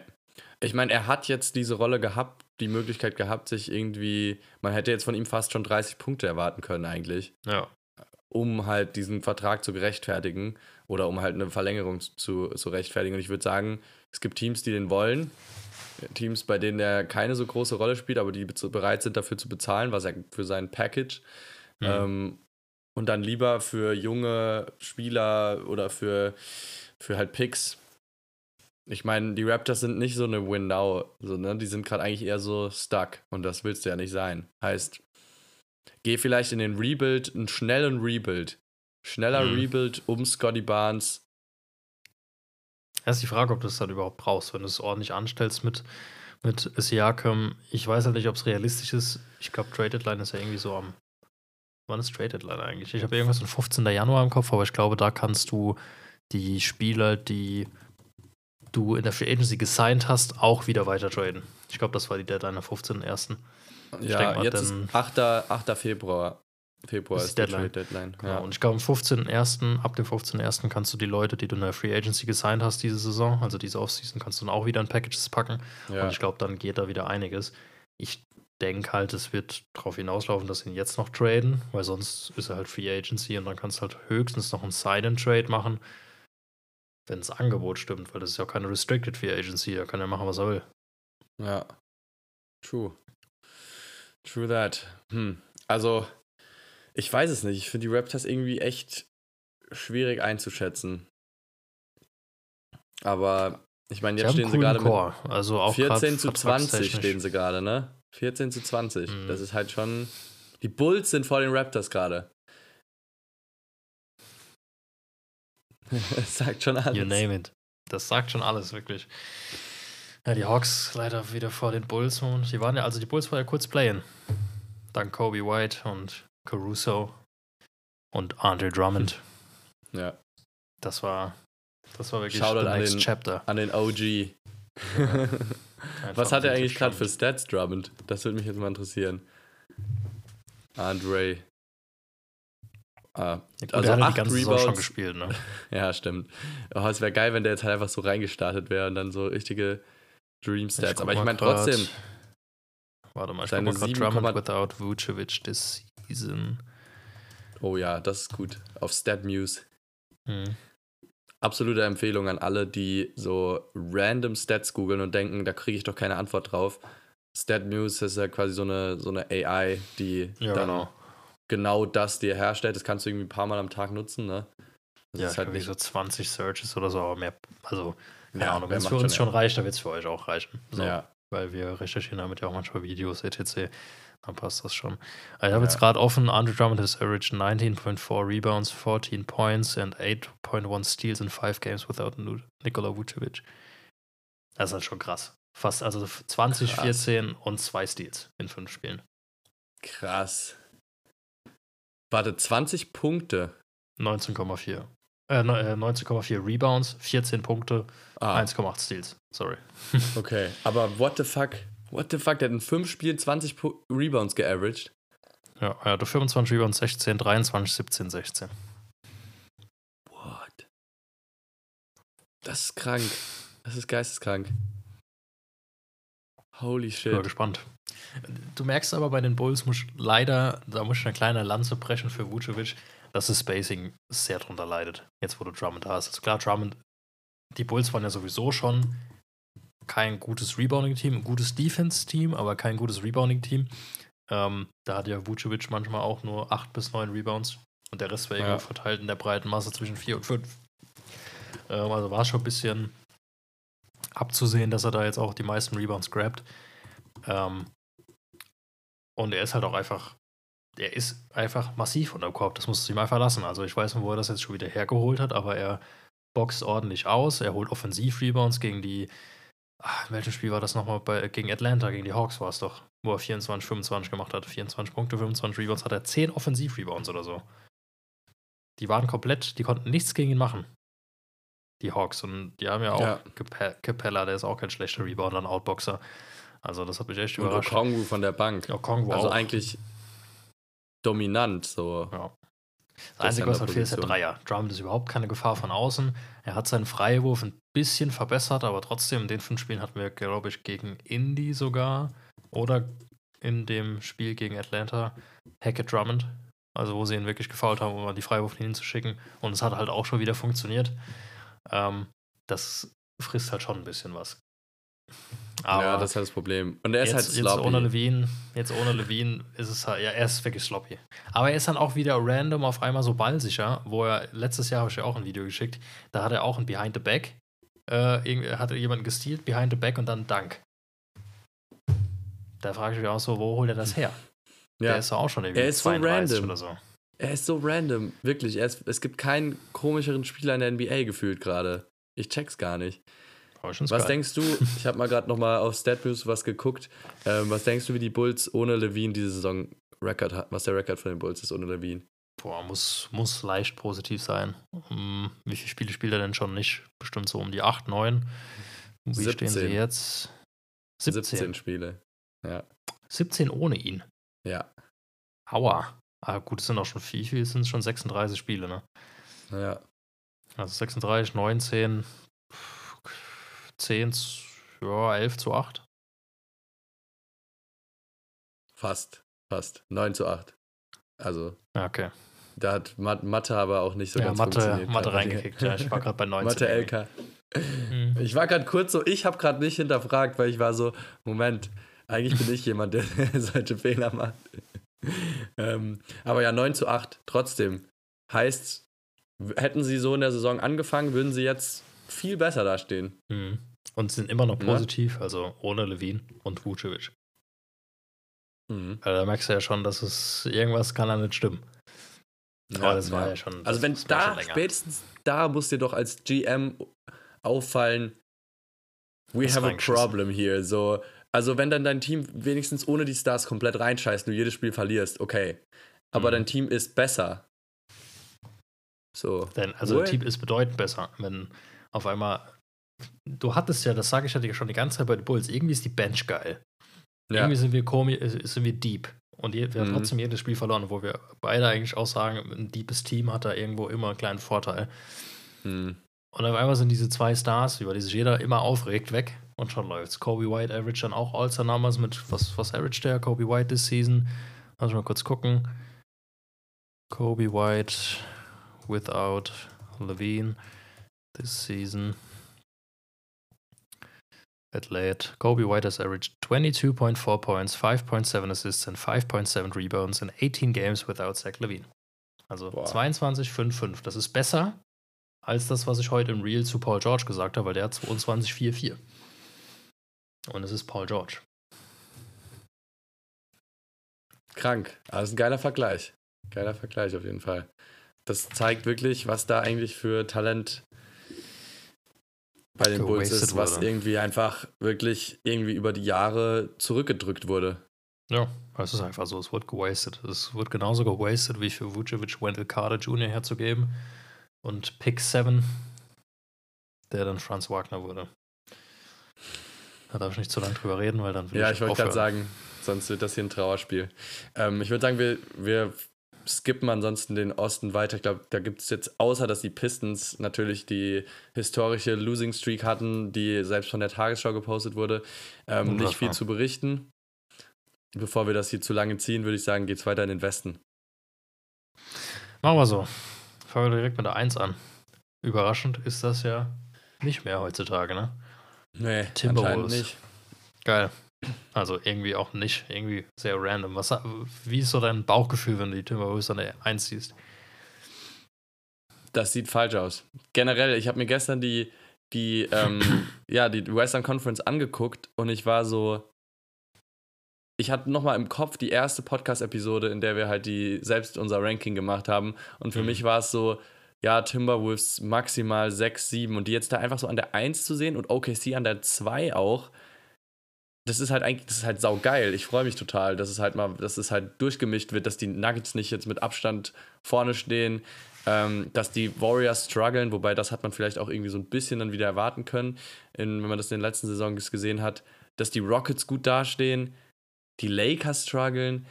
Ich meine, er hat jetzt diese Rolle gehabt, die Möglichkeit gehabt, sich irgendwie, man hätte jetzt von ihm fast schon 30 Punkte erwarten können eigentlich, Ja. um halt diesen Vertrag zu gerechtfertigen oder um halt eine Verlängerung zu, zu rechtfertigen. Und ich würde sagen, es gibt Teams, die den wollen. Teams, bei denen er keine so große Rolle spielt, aber die bereit sind dafür zu bezahlen, was er für sein Package. Mhm. Ähm, und dann lieber für junge Spieler oder für, für halt Picks. Ich meine, die Raptors sind nicht so eine Win-Now, so, ne? die sind gerade eigentlich eher so stuck und das willst du ja nicht sein. Heißt, geh vielleicht in den Rebuild, einen schnellen Rebuild. Schneller Mhm. Rebuild um Scotty Barnes. Das ist die Frage, ob du es dann überhaupt brauchst, wenn du es ordentlich anstellst mit, mit Siakam. Ich weiß halt nicht, ob es realistisch ist. Ich glaube, Trade Deadline ist ja irgendwie so am. Wann ist Trade Deadline eigentlich? Ich habe irgendwas am 15. Januar im Kopf, aber ich glaube, da kannst du die Spieler, die du in der Free Agency gesigned hast, auch wieder weiter traden. Ich glaube, das war die Deadline am 15.01. Ja, mal, jetzt ist 8. 8. Februar. Februar Ist ist, die Deadline. Genau. Ja. Und ich glaube, am 15.01., ab dem 15.01. kannst du die Leute, die du in der Free Agency gesigned hast diese Saison, also diese Offseason, kannst du dann auch wieder in Packages packen. ja. Und ich glaube, dann geht da wieder einiges. Ich denke halt, es wird darauf hinauslaufen, dass sie ihn jetzt noch traden, weil sonst ist er halt Free Agency und dann kannst du halt höchstens noch einen Sign-and-Trade machen, wenn das Angebot stimmt, weil das ist ja auch keine Restricted Free Agency, da kann er machen, was er will. Ja. True. True that. Hm. Also, ich weiß es nicht. Ich finde die Raptors irgendwie echt schwierig einzuschätzen. Aber ich meine, jetzt stehen sie gerade mit also auch 14 grad zu 20 vertragstechnisch. stehen sie gerade, ne? 14 zu 20. Mhm. Das ist halt schon. Die Bulls sind vor den Raptors gerade. das sagt schon alles. You name it. Das sagt schon alles, wirklich. Ja, die Hawks leider wieder vor den Bulls. Und die waren ja, also die Bulls waren ja kurz playen. Dank Kobe White und Caruso und Andre Drummond. Ja. Das war, das war wirklich Shoutout the an next den- chapter. An den OG. Einfach Was hat er eigentlich gerade für. Stats, Drummond? Das würde mich jetzt mal interessieren. Andre. Ah, gut, also er hat acht die ganze Saison schon Rebounds. gespielt, ne? ja, stimmt. Oh, es wäre geil, wenn der jetzt halt einfach so reingestartet wäre und dann so richtige Dream Stats. Aber ich meine trotzdem, Warte mal, ich Seine guck mal grad 7, Drummond without Vucevic this season. oh ja, das ist gut. Auf StatMuse. Hm. Absolute Empfehlung an alle, die so random Stats googeln und denken, da kriege ich doch keine Antwort drauf. StatMuse ist ja quasi so eine, so eine AI, die Ja, dann genau. Genau das dir herstellt. Das kannst du irgendwie ein paar Mal am Tag nutzen, ne? Das Ja, ist halt nicht. so 20 Searches oder so, aber mehr. Also, keine Ja, Ahnung, wenn es für uns schon schon reicht, dann wird es für euch auch reichen. So, Ja, Weil wir recherchieren damit ja auch manchmal Videos, etc. Dann passt das schon. Also ich habe Ja. jetzt gerade offen, Andre Drummond has averaged 19.4 Rebounds, 14 Points and 8.1 Steals in 5 games without Nikola Vucevic. Das ist halt schon krass. Fast, also 20, Krass. 14 und 2 Steals in 5 Spielen. krass. Warte, 20 Punkte. 19,4. Äh, ne- äh, 19,4 Rebounds, 14 Punkte, Ah, 1,8 Steals. Sorry. okay. Aber what the fuck? What the fuck? Der hat in 5 Spielen 20 Pu Rebounds geaveraged. Ja, er hatte 25 Rebounds, 16, 23, 17, 16. What? Das ist krank. Das ist geisteskrank. Holy Ich bin mal shit. gespannt. Du merkst aber bei den Bulls, muss leider, da muss ich eine kleine Lanze brechen für Vucevic, dass das Spacing sehr drunter leidet. Jetzt, wo du Drummond hast. Also klar, Drummond, die Bulls waren ja sowieso schon kein gutes Rebounding-Team, ein gutes Defense-Team, aber kein gutes Rebounding-Team. Ähm, da hat ja Vucevic manchmal auch nur 8 bis 9 Rebounds und der Rest war Ja. verteilt in der breiten Masse zwischen 4 und 5. Ähm, also war schon ein bisschen abzusehen, dass er da jetzt auch die meisten Rebounds grabt. Ähm, und er ist halt auch einfach der ist einfach massiv unter dem Korb. Das musst du ihm einfach lassen. Also ich weiß nicht, wo er das jetzt schon wieder hergeholt hat, aber er boxt ordentlich aus. Er holt Offensiv-Rebounds gegen die. Ach, in welchem Spiel war das nochmal? Bei, gegen Atlanta, gegen die Hawks war es doch, wo er 24, 25 gemacht hat. 24 Punkte, 25 Rebounds, hat er 10 Offensiv-Rebounds oder so. Die waren komplett, die konnten nichts gegen ihn machen. Die Hawks. Und die haben ja auch Ja. Cape- Capella, der ist auch kein schlechter Rebounder, ein Outboxer. Also das hat mich echt Und überrascht. Okongwu von der Bank. Okongwu Also auch. eigentlich dominant so. Ja. Das Einzige, was halt fehlt, ist der. Dreier. Drummond ist überhaupt keine Gefahr von außen. Er hat seinen Freiwurf ein bisschen verbessert, aber trotzdem, in den fünf Spielen hatten wir, glaube ich, gegen Indy sogar oder in dem Spiel gegen Atlanta Hackett Drummond. Also, wo sie ihn wirklich gefault haben, um mal die Freiwurflinien hinzuschicken. Und es hat halt auch schon wieder funktioniert. Ähm, das frisst halt schon ein bisschen was. Aber ja, das ist halt das Problem. Und er ist jetzt, halt jetzt sloppy. ohne Levine, jetzt ohne Levine ist es halt, ja, er ist wirklich sloppy. Aber er ist dann auch wieder random auf einmal so ballsicher, wo er, letztes Jahr habe ich ja auch ein Video geschickt, da hat er auch ein Behind the Back, äh, hat er jemanden gestealt, Behind the Back und dann Dank. Da frage ich mich auch so, wo holt er das her? Der ja. ist doch auch schon irgendwie Er ist so 32 random. oder so. Er ist so random, wirklich. Er ist, es gibt keinen komischeren Spieler in der NBA gefühlt gerade. Ich check's gar nicht. Was denkst du? Ich habe mal gerade noch mal auf StatMuse was geguckt. Ähm, was denkst du, wie die Bulls ohne Levine diese Saison Record hat? Was der Rekord von den Bulls ist ohne Levine? Boah, muss, muss leicht positiv sein. Hm, wie viele Spiele spielt er denn schon nicht? Bestimmt so um die 8, 9. Wie stehen sie 17. jetzt? 17. 17 Spiele. Ja. 17 ohne ihn. Ja. Aua. Ah, gut, es sind auch schon viel, viel sind es schon 36 Spiele, ne? Ja. Also 36, 19, 10, ja, 11 zu 8. Fast. Fast. 9 zu 8. Also, okay. da hat Mat Mathe aber auch nicht so ja, ganz Mathe, funktioniert. Mathe reingekickt. Ja, ich war gerade bei 19. Mathe. LK. Mhm. Ich war gerade kurz so, ich habe gerade nicht hinterfragt, weil ich war so, Moment, eigentlich bin ich jemand, der solche Fehler macht. ähm, aber ja, 9 zu 8, trotzdem. Heißt, hätten sie so in der Saison angefangen, würden sie jetzt viel besser dastehen. Mhm. Und sind immer noch Ja. positiv, also ohne Levine und Vucevic. Mhm. Also da merkst du ja schon, dass es irgendwas kann da nicht stimmen. Aber das war ja schon. Also wenn da, spätestens da muss dir doch als GM auffallen, we Das have a problem here. So, also wenn dann dein Team wenigstens ohne die Stars komplett reinscheißt, du jedes Spiel verlierst, okay. Aber Mhm. dein Team ist besser. So. Denn, also What? der Team ist bedeutend besser, wenn auf einmal. Du hattest ja, das sage ich ja dir schon die ganze Zeit bei den Bulls, irgendwie ist die Bench geil. Ja. Irgendwie sind wir komi äh, sind wir deep. Und je, wir haben Mhm. trotzdem jedes Spiel verloren, wo wir beide eigentlich auch sagen, ein deepes Team hat da irgendwo immer einen kleinen Vorteil. Hm. Und auf einmal sind diese zwei Stars, über die sich jeder immer aufregt, weg und schon läuft's. Kobe White average dann auch All-Star Numbers mit, was, was average der? Kobe White this season? Lass mich mal kurz gucken. Kobe White without Levine this season. Athlete. Kobe White has averaged 22.4 points, 5.7 assists and 5.7 rebounds in 18 games without Zach Levine. Also Boah. 22,5,5. Das ist besser als das, was ich heute im Reel zu Paul George gesagt habe, weil der hat 22,44. Und es ist Paul George. Krank. Aber das ist ein geiler Vergleich. Geiler Vergleich auf jeden Fall. Das zeigt wirklich, was da eigentlich für Talent bei den Bulls ist, was wurde. irgendwie einfach wirklich irgendwie über die Jahre zurückgedrückt wurde. Ja, es ist einfach so, es wird gewastet. Es wird genauso gewastet, wie für Vucevic Wendell Carter Jr. herzugeben. Und Pick 7, der dann Franz Wagner wurde. Da darf ich nicht zu lange drüber reden, weil dann will Ja, ich ich wollte gerade sagen, sonst wird das hier ein Trauerspiel. Ähm, ich würde sagen, wir, wir skippen ansonsten den Osten weiter. Ich glaube, da gibt es jetzt, außer dass die Pistons natürlich die historische Losing Streak hatten, die selbst von der Tagesschau gepostet wurde, ähm, nicht viel zu berichten. Bevor wir das hier zu lange ziehen, würde ich sagen, geht's weiter in den Westen. Machen wir so. Fangen wir direkt mit der 1 an. Überraschend ist das ja nicht mehr heutzutage, ne? Nee, Timberwolves. nicht. Geil. Also irgendwie auch nicht. Irgendwie sehr random. Was, wie ist so dein Bauchgefühl, wenn du die Timberwolves an der 1 siehst? Das sieht falsch aus. Generell, ich habe mir gestern die, die, ähm, ja, die Western Conference angeguckt und ich war so, ich hatte nochmal im Kopf die erste Podcast-Episode, in der wir halt die selbst unser Ranking gemacht haben. Und für Mhm. mich war es so, ja, Timberwolves maximal 6, 7 und die jetzt da einfach so an der 1 zu sehen und OKC an der 2 auch. Das ist halt eigentlich, das ist halt saugeil. Ich freue mich total, dass es halt mal, dass es halt durchgemischt wird, dass die Nuggets nicht jetzt mit Abstand vorne stehen, ähm, dass die Warriors strugglen, wobei das hat man vielleicht auch irgendwie so ein bisschen dann wieder erwarten können, in, wenn man das in den letzten Saisons gesehen hat, dass die Rockets gut dastehen, die Lakers strugglen.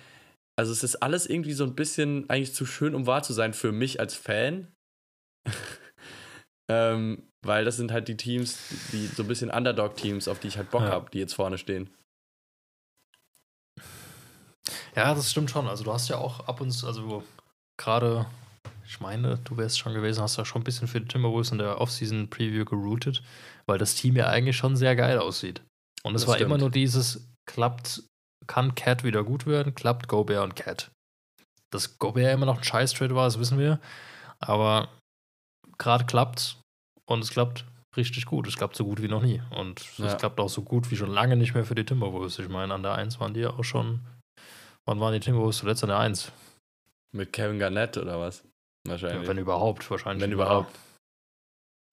Also es ist alles irgendwie so ein bisschen eigentlich zu schön, um wahr zu sein für mich als Fan. ähm, weil das sind halt die Teams, die so ein bisschen Underdog-Teams, auf die ich halt Bock Ja. habe, die jetzt vorne stehen. Ja, das stimmt schon. Also du hast ja auch ab und zu, also gerade, ich meine, du wärst schon gewesen, hast ja schon ein bisschen für die Timberwolves in der Offseason-Preview geroutet, weil das Team ja eigentlich schon sehr geil aussieht. Und es war immer stimmt. nur dieses, klappt, kann Cat wieder gut werden, klappt Gobert und Cat. Dass Gobert immer noch ein Scheiß-Trade war, das wissen wir. Aber gerade klappt und es klappt richtig gut. Es klappt so gut wie noch nie. Und es Ja. klappt auch so gut wie schon lange nicht mehr für die Timberwolves. Ich meine, an der 1 waren die ja auch schon. Wann waren die Timberwolves zuletzt an der 1? Mit Kevin Garnett oder was? Ja, Wahrscheinlich. wenn überhaupt, wahrscheinlich. Wenn überhaupt.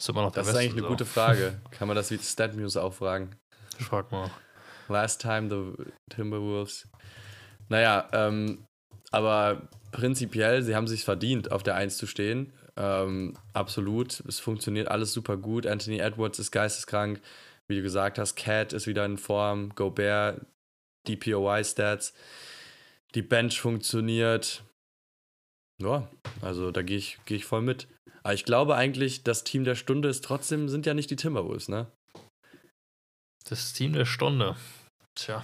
Ist immer noch der Das ist Westen, eigentlich eine so. gute Frage. Kann man das wie StatMuse auch fragen? Ich frag mal. Last time the Timberwolves. Naja, ähm, aber prinzipiell, sie haben sich verdient, auf der 1 zu stehen. Ähm, absolut. Es funktioniert alles super gut. Anthony Edwards ist geisteskrank. Wie du gesagt hast, Cat ist wieder in Form. Gobert, DPOY-Stats. Die Bench funktioniert. Ja, also da gehe ich, geh ich voll mit. Aber ich glaube eigentlich, das Team der Stunde ist trotzdem, sind ja nicht die Timberwolves, ne? Das Team der Stunde. Tja.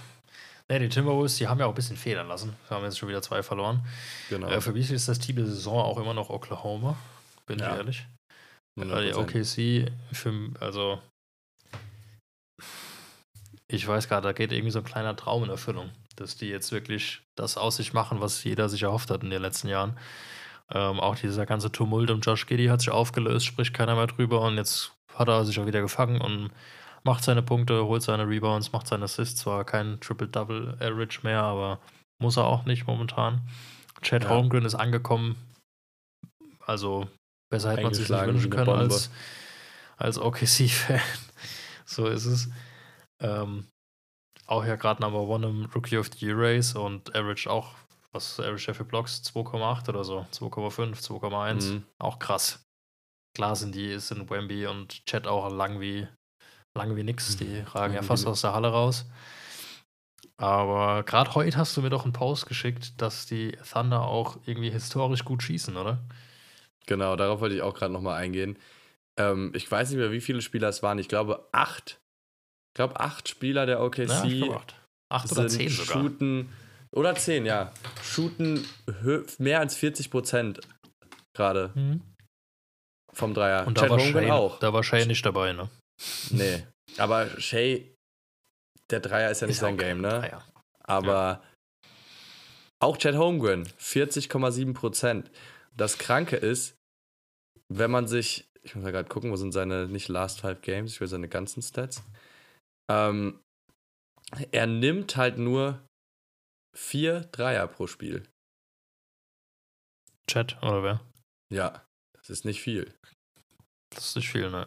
Ne, die Timberwolves, die haben ja auch ein bisschen federn lassen. Wir haben jetzt schon wieder zwei verloren. Genau. Äh, für mich ist das Team der Saison auch immer noch Oklahoma. Bin Ja. ich ehrlich. Weil die 100%. OKC, für, also. Ich weiß gerade, da geht irgendwie so ein kleiner Traum in Erfüllung, dass die jetzt wirklich das aus sich machen, was jeder sich erhofft hat in den letzten Jahren. Ähm, auch dieser ganze Tumult um Josh Giddy hat sich aufgelöst, spricht keiner mehr drüber und jetzt hat er sich auch wieder gefangen und macht seine Punkte, holt seine Rebounds, macht seine Assists. Zwar kein Triple-Double-Average mehr, aber muss er auch nicht momentan. Chad Ja. Holmgren ist angekommen. Also besser hätte man sich nicht wünschen können Bombe. als, als OKC-Fan. so ist es. Ähm, auch ja gerade Number One im Rookie of the Year Race und Average auch, was Average für Blocks? 2,8 oder so, 2,5, 2,1. Mhm. Auch krass. Klar sind die, sind Wemby und Chat auch lang wie, lang wie nix. Die ragen ja fast aus der Halle raus. Aber gerade heute hast du mir doch einen Post geschickt, dass die Thunder auch irgendwie historisch gut schießen, oder? Genau, darauf wollte ich auch gerade nochmal eingehen. Ähm, ich weiß nicht mehr, wie viele Spieler es waren. Ich glaube, acht. Ich glaube, acht Spieler der OKC Ja, ich glaub acht. Acht oder zehn sogar. shooten. Oder zehn, ja. Shooten mehr als 40 Prozent gerade Mhm. vom Dreier. Und da Chad war, Shay, auch. da war Shay nicht dabei, ne? Nee. Aber Shay, der Dreier ist ja nicht Ist sein Game, ne? Dreier. Aber auch Chad Holmgren, 40,7 Prozent. Das Kranke ist, wenn man sich, ich muss mal gerade gucken, wo sind seine, nicht Last Five Games, ich will seine ganzen Stats. Ähm, er nimmt halt nur vier Dreier pro Spiel. Chat, oder wer? Ja, das ist nicht viel. Das ist nicht viel, ne?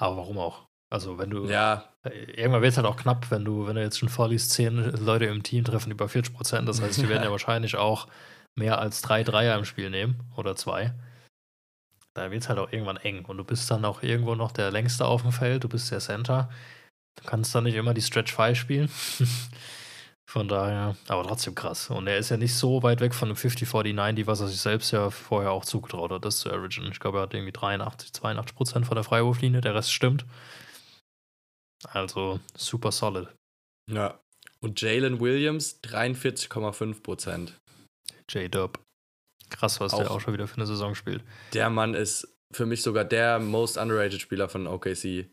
Aber warum auch? Also, wenn du. Ja, Äh, Irgendwann wird es halt auch knapp, wenn du, wenn du jetzt schon vorliest, zehn Leute im Team treffen über 40 Prozent. Das heißt, die werden ja wahrscheinlich auch mehr als drei Dreier im Spiel nehmen oder zwei. Da wird es halt auch irgendwann eng. Und du bist dann auch irgendwo noch der längste auf dem Feld, du bist der Center. Du kannst dann nicht immer die Stretch 5 spielen. von daher, aber trotzdem krass. Und er ist ja nicht so weit weg von dem 50-40-90, was er sich selbst ja vorher auch zugetraut hat, das zu averagen. Ich glaube, er hat irgendwie 83, 82 Prozent von der Freiwurflinie, der Rest stimmt. Also super solid. ja. Und Jalen Williams, 43,5 Prozent. J-Dub. Krass, was der Auch- auch schon wieder für eine Saison spielt. Der Mann ist für mich sogar der most underrated Spieler von OKC.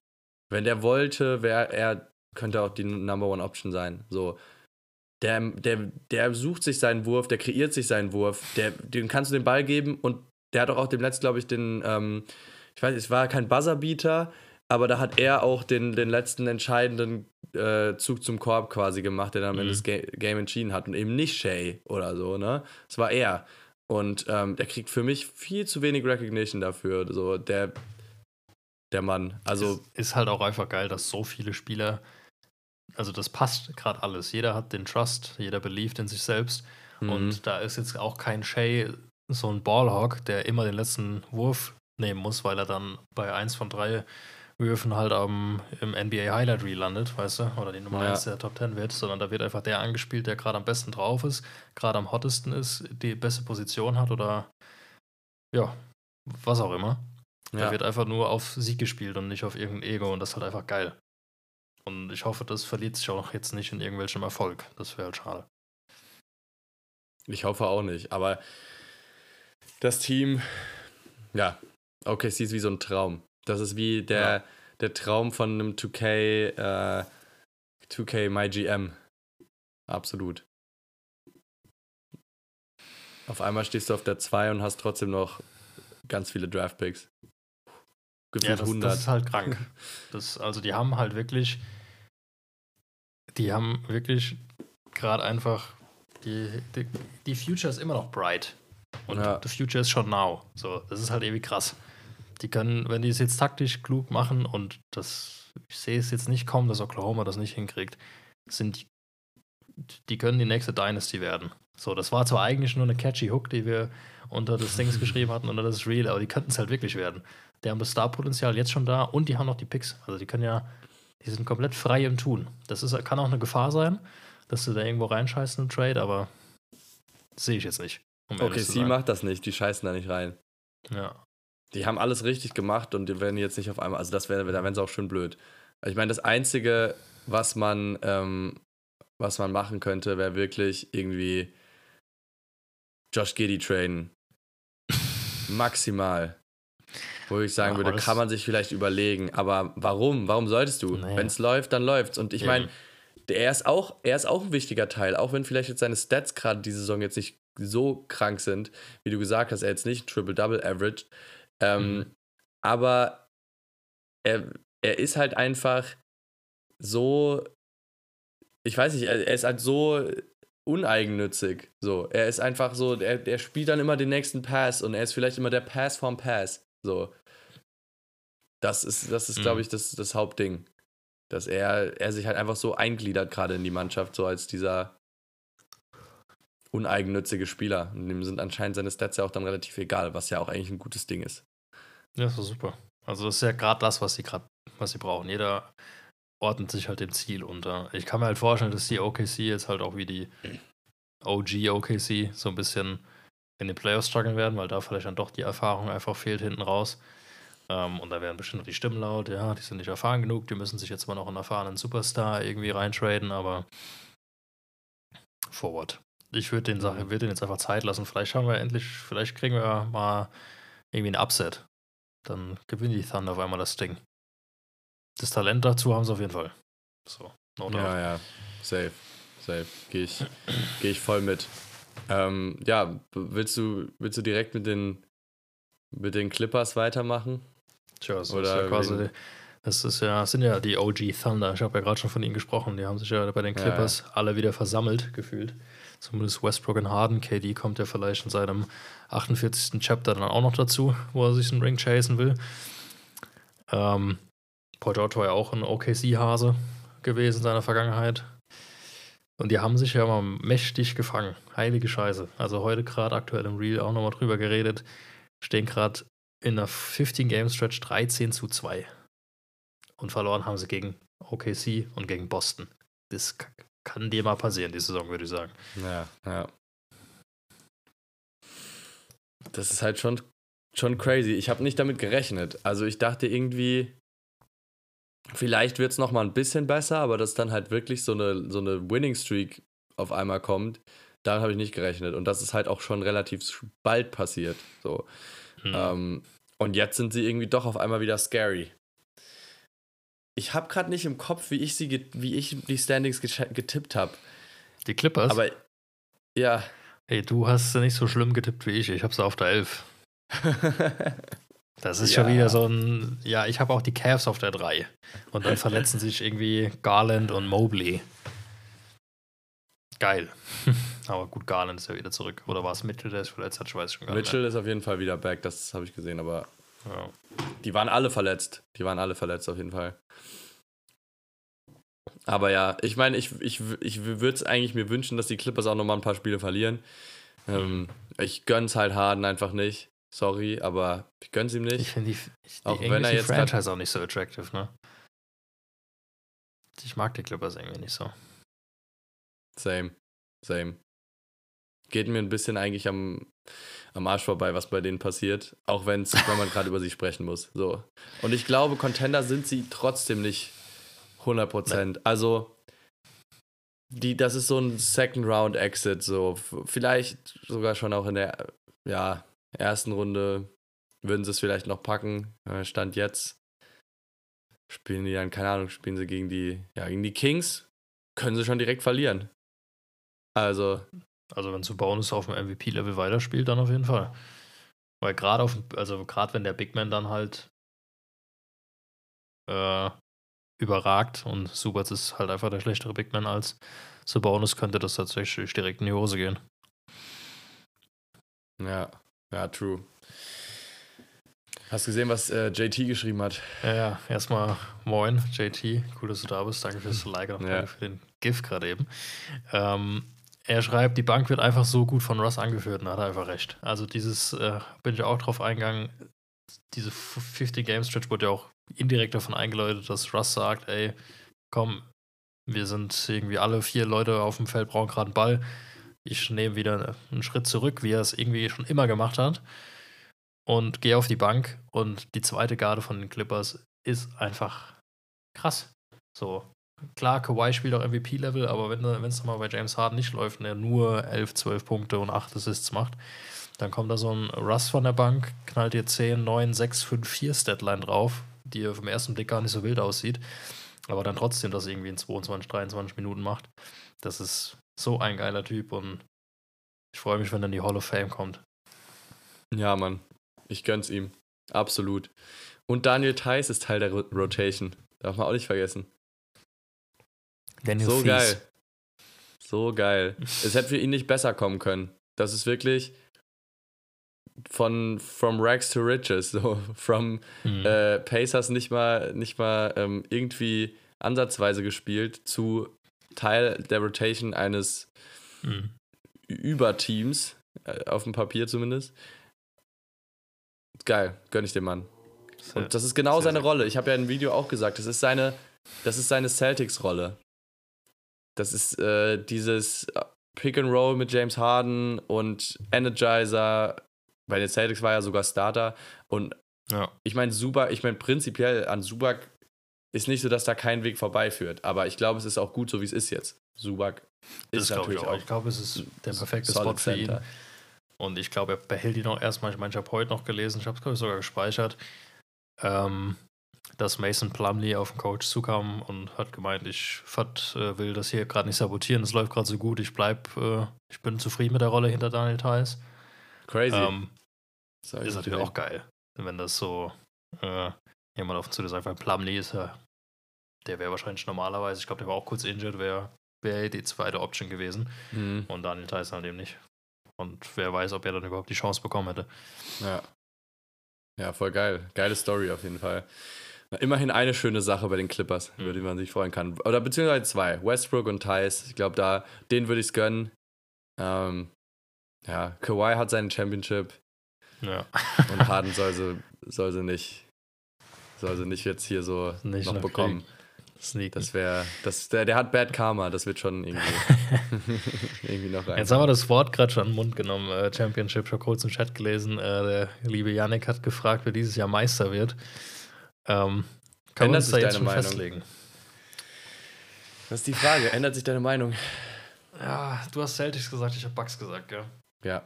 Wenn der wollte, wäre er, könnte auch die Number One Option sein. So. Der, der, der sucht sich seinen Wurf, der kreiert sich seinen Wurf, der, dem kannst du den Ball geben und der hat doch auch dem letzten, glaube ich, den, ähm, ich weiß, es war kein Buzzerbeater, aber da hat er auch den, den letzten entscheidenden äh, Zug zum Korb quasi gemacht, der dann am Ende Mhm. das Ga Game entschieden hat und eben nicht Shay oder so, ne? Es war er. Und ähm, der kriegt für mich viel zu wenig Recognition dafür, so der, der Mann. Also, Es ist halt auch einfach geil, dass so viele Spieler, also das passt gerade alles. Jeder hat den Trust, jeder beliebt in sich selbst. mhm. Und da ist jetzt auch kein Shay so ein Ballhawk, der immer den letzten Wurf nehmen muss, weil er dann bei 1 von 3 Würfen halt am, im NBA Highlight Reel landet, weißt du, oder die Nummer Ja. 1 der Top 10 wird, sondern da wird einfach der angespielt, der gerade am besten drauf ist, gerade am hottesten ist, die beste Position hat oder ja, was auch immer. Da ja. wird einfach nur auf Sieg gespielt und nicht auf irgendein Ego und das ist halt einfach geil. Und ich hoffe, das verliert sich auch jetzt nicht in irgendwelchem Erfolg. Das wäre halt schade. Ich hoffe auch nicht, aber das Team, ja, OKC ist wie so ein Traum. Das ist wie der, Ja. der Traum von einem 2K, äh, 2K MyGM. Absolut. Auf einmal stehst du auf der 2 und hast trotzdem noch ganz viele Draftpicks. Gefühlt Ja, das, 100. das ist halt krank. Das, also die haben halt wirklich, die haben wirklich gerade einfach, die, die, die Future ist immer noch bright. Und Ja. the future is schon now. So, das ist halt irgendwie krass. Die können, wenn die es jetzt taktisch klug machen und das, ich sehe es jetzt nicht kommen, dass Oklahoma das nicht hinkriegt, sind die, die können die nächste Dynasty werden. So, das war zwar eigentlich nur eine catchy Hook, die wir unter das Dings geschrieben hatten, unter das Real, aber die könnten es halt wirklich werden. Die haben das Star-Potenzial jetzt schon da und die haben noch die Picks. Also die können ja, die sind komplett frei im Tun. Das ist, kann auch eine Gefahr sein, dass du da irgendwo reinscheißt in einen Trade, aber sehe ich jetzt nicht. Um OKC sein. macht das nicht, die scheißen da nicht rein. Ja. Die haben alles richtig gemacht und die werden jetzt nicht auf einmal, also das wäre, da wären sie auch schön blöd. Ich meine, das Einzige, was man, ähm, was man machen könnte, wäre wirklich irgendwie Josh Giddy traden. Maximal. Wo ich sagen Ja, würde, kann man sich vielleicht überlegen. Aber warum? Warum solltest du? Nee. Wenn es läuft, dann läuft's. Und ich Eben. meine, er ist auch, er ist auch ein wichtiger Teil, auch wenn vielleicht jetzt seine Stats gerade diese Saison jetzt nicht so krank sind, wie du gesagt hast, er jetzt nicht Triple-Double Average. Ähm, Mhm. Aber er, er ist halt einfach so, ich weiß nicht, er, er ist halt so uneigennützig. So, er ist einfach so, er, er spielt dann immer den nächsten Pass und er ist vielleicht immer der Pass vom Pass. So. Das ist, das ist, Mhm. glaube ich, das, das Hauptding. Dass er, er sich halt einfach so eingliedert, gerade in die Mannschaft, so als dieser uneigennützige Spieler. Und dem sind anscheinend seine Stats ja auch dann relativ egal, was ja auch eigentlich ein gutes Ding ist. Ja, das war super. Also das ist ja gerade das, was sie gerade, was sie brauchen. Jeder ordnet sich halt dem Ziel unter. Ich kann mir halt vorstellen, dass die OKC jetzt halt auch wie die OG OKC so ein bisschen in den Playoffs strugglen werden, weil da vielleicht dann doch die Erfahrung einfach fehlt hinten raus. Ähm, und da werden bestimmt noch die Stimmen laut, ja, die sind nicht erfahren genug, die müssen sich jetzt mal noch einen erfahrenen Superstar irgendwie reintraden, aber forward. Ich würde den Sache, würde den jetzt einfach Zeit lassen. Vielleicht haben wir endlich, vielleicht kriegen wir mal irgendwie ein Upset. Dann gewinnen die Thunder auf einmal das Ding. Das Talent dazu haben sie auf jeden Fall. So, no doubt. Ja, ja, safe, safe. Gehe ich, geh ich voll mit. Ähm, ja, willst du, willst du direkt mit den, mit den Clippers weitermachen? Tja, das Oder ist ja quasi, das ist ja, das sind ja die OG Thunder. Ich habe ja gerade schon von ihnen gesprochen. Die haben sich ja bei den Ja, Clippers alle wieder versammelt, gefühlt. Zumindest Westbrook und Harden. KD kommt ja vielleicht in seinem 48. Chapter dann auch noch dazu, wo er sich einen Ring chasen will. Ähm, Paul George war ja auch ein OKC-Hase gewesen in seiner Vergangenheit. Und die haben sich ja mal mächtig gefangen. Heilige Scheiße. Also heute gerade aktuell im Reel auch nochmal drüber geredet. Stehen gerade in einer 15-Game-Stretch 13 zu 2. Und verloren haben sie gegen OKC und gegen Boston. Das kann dir mal passieren, die Saison, würde ich sagen. Ja, ja. Das ist halt schon, schon crazy. Ich habe nicht damit gerechnet. Also ich dachte irgendwie, vielleicht wird es nochmal ein bisschen besser, aber dass dann halt wirklich so eine, so eine Winning Streak auf einmal kommt, damit habe ich nicht gerechnet. Und das ist halt auch schon relativ bald passiert. So. Hm. Ähm, und jetzt sind sie irgendwie doch auf einmal wieder scary. Ich habe gerade nicht im Kopf, wie ich sie, wie ich die Standings getippt habe. die Clippers? Aber ja, hey, du hast sie nicht so schlimm getippt wie ich. Ich habe sie auf der 11. Das ist Ja. schon wieder so ein. Ja, ich habe auch die Cavs auf der 3. Und dann verletzen sich irgendwie Garland und Mobley. Geil. Aber gut, Garland ist ja wieder zurück. Oder war es Mitchell, der ist verletzt hat? Ich weiß schon gar Mitchell ist auf jeden Fall wieder back, das habe ich gesehen, aber nicht. Ja. die waren alle verletzt. Die waren alle verletzt auf jeden Fall. Aber ja, ich meine, ich, ich, ich würde es eigentlich mir wünschen, dass die Clippers auch nochmal ein paar Spiele verlieren. Ähm, ich gönn's halt Harden einfach nicht. Sorry, aber ich gönn's ihm Ich nicht. finde die, ich, die Auch wenn er jetzt Franchise auch nicht so attractive, ne? Ich mag die Clippers irgendwie nicht so. Same. Same. Geht mir ein bisschen eigentlich am, am Arsch vorbei, was bei denen passiert. Auch wenn's, wenn man gerade über sie sprechen muss. So. Und ich glaube, Contender sind sie trotzdem nicht 100%. Also, die, das ist so ein Second Round Exit. So. Vielleicht sogar schon auch in der ja, ersten Runde würden sie es vielleicht noch packen. Stand jetzt. Spielen die dann, keine Ahnung, spielen sie gegen die, ja, gegen die Kings. Können sie schon direkt verlieren. Also, Also wenn Sabonis auf dem MVP-Level weiterspielt, dann auf jeden Fall. Weil gerade auf, also gerade wenn der Big Man dann halt äh, überragt und Subats ist halt einfach der schlechtere Big Man als Sabonis, könnte das tatsächlich direkt in die Hose gehen. Ja, ja, true. Hast du gesehen, was äh, JT geschrieben hat? Ja, ja, erstmal moin, JT. Cool, dass du da bist. Danke fürs Like und Ja. danke für den GIF gerade eben. Ähm, er schreibt, die Bank wird einfach so gut von Russ angeführt und hat er einfach recht. Also dieses, äh, bin ich auch drauf eingegangen, diese 50-Game-Stretch wurde ja auch indirekt davon eingeläutet, dass Russ sagt, ey, komm, wir sind irgendwie alle vier Leute auf dem Feld, brauchen gerade einen Ball. Ich nehme wieder einen Schritt zurück, wie er es irgendwie schon immer gemacht hat und gehe auf die Bank und die zweite Garde von den Clippers ist einfach krass. So, klar, Kawhi spielt auch MVP-Level, aber wenn es mal bei James Harden nicht läuft und er nur 11, 12 Punkte und 8 Assists macht, dann kommt da so ein Russ von der Bank, knallt dir 10, 9, 6, 5, 4 Statline drauf, die auf den ersten Blick gar nicht so wild aussieht, aber dann trotzdem das irgendwie in 22, 23 Minuten macht. Das ist so ein geiler Typ und ich freue mich, wenn er in die Hall of Fame kommt. Ja, Mann. Ich gönn's ihm. Absolut. Und Daniel Theiss ist Teil der Ro Rotation. Darf man auch nicht vergessen. Daniel so Fies. geil. So geil. es hätte für ihn nicht besser kommen können. Das ist wirklich von from rags to riches. So, from Mhm. äh, Pacers nicht mal, nicht mal ähm, irgendwie ansatzweise gespielt zu Teil der Rotation eines Mhm. Überteams, äh, auf dem Papier zumindest. Geil, gönn ich dem Mann. Sehr- Und das ist genau seine Rolle. Ich habe ja im Video auch gesagt, das ist seine, das ist seine Celtics-Rolle. Das ist äh, dieses Pick and Roll mit James Harden und Energizer. Bei den Celtics war er sogar Starter. Und Ja. ich meine, Subak, ich meine, prinzipiell an Subak ist nicht so, dass da kein Weg vorbeiführt. Aber ich glaube, es ist auch gut, so wie es ist jetzt. Subak Das ist glaube ich natürlich auch. auch Ich glaube, es ist der perfekte Spot für ihn. Center. Und ich glaube, er behält ihn auch erstmal. Ich meine, ich habe heute noch gelesen, ich habe es, glaube ich, sogar gespeichert, ähm, dass Mason Plumley auf den Coach zukam und hat gemeint, ich Fat, äh, will das hier gerade nicht sabotieren, es läuft gerade so gut, ich bleib, äh, ich bin zufrieden mit der Rolle hinter Daniel Theiss. Crazy. Ähm, Ich ist natürlich auch geil, wenn das so äh, jemand auf zu dir sagt, weil Plumley ist ja, der wäre wahrscheinlich normalerweise, ich glaube, der war auch kurz injured, wäre wär die zweite Option gewesen. Mhm. Und Daniel Theiss halt eben nicht. Und wer weiß, ob er dann überhaupt die Chance bekommen hätte. Ja. Ja, voll geil. Geile Story auf jeden Fall. Immerhin eine schöne Sache bei den Clippers, Mhm. über die man sich freuen kann. Oder beziehungsweise zwei. Westbrook und Thais. Ich glaube, da, den würde ich es gönnen. Ähm, ja, Kawhi hat seinen Championship Ja. und Harden soll sie, soll sie nicht, soll sie nicht jetzt hier so Nicht noch noch bekommen. Sneaky. Das wäre, das, der, der hat Bad Karma, das wird schon irgendwie, irgendwie noch rein. Jetzt haben wir das Wort gerade schon in den Mund genommen. Äh, Championship, ich habe kurz im Chat gelesen. Äh, der liebe Yannick hat gefragt, wer dieses Jahr Meister wird. Ähm, kann man uns da jetzt schon Meinung? festlegen? Das ist die Frage. Ändert sich deine Meinung? Ja, du hast Celtics gesagt, ich habe Bucks gesagt, gell? Ja.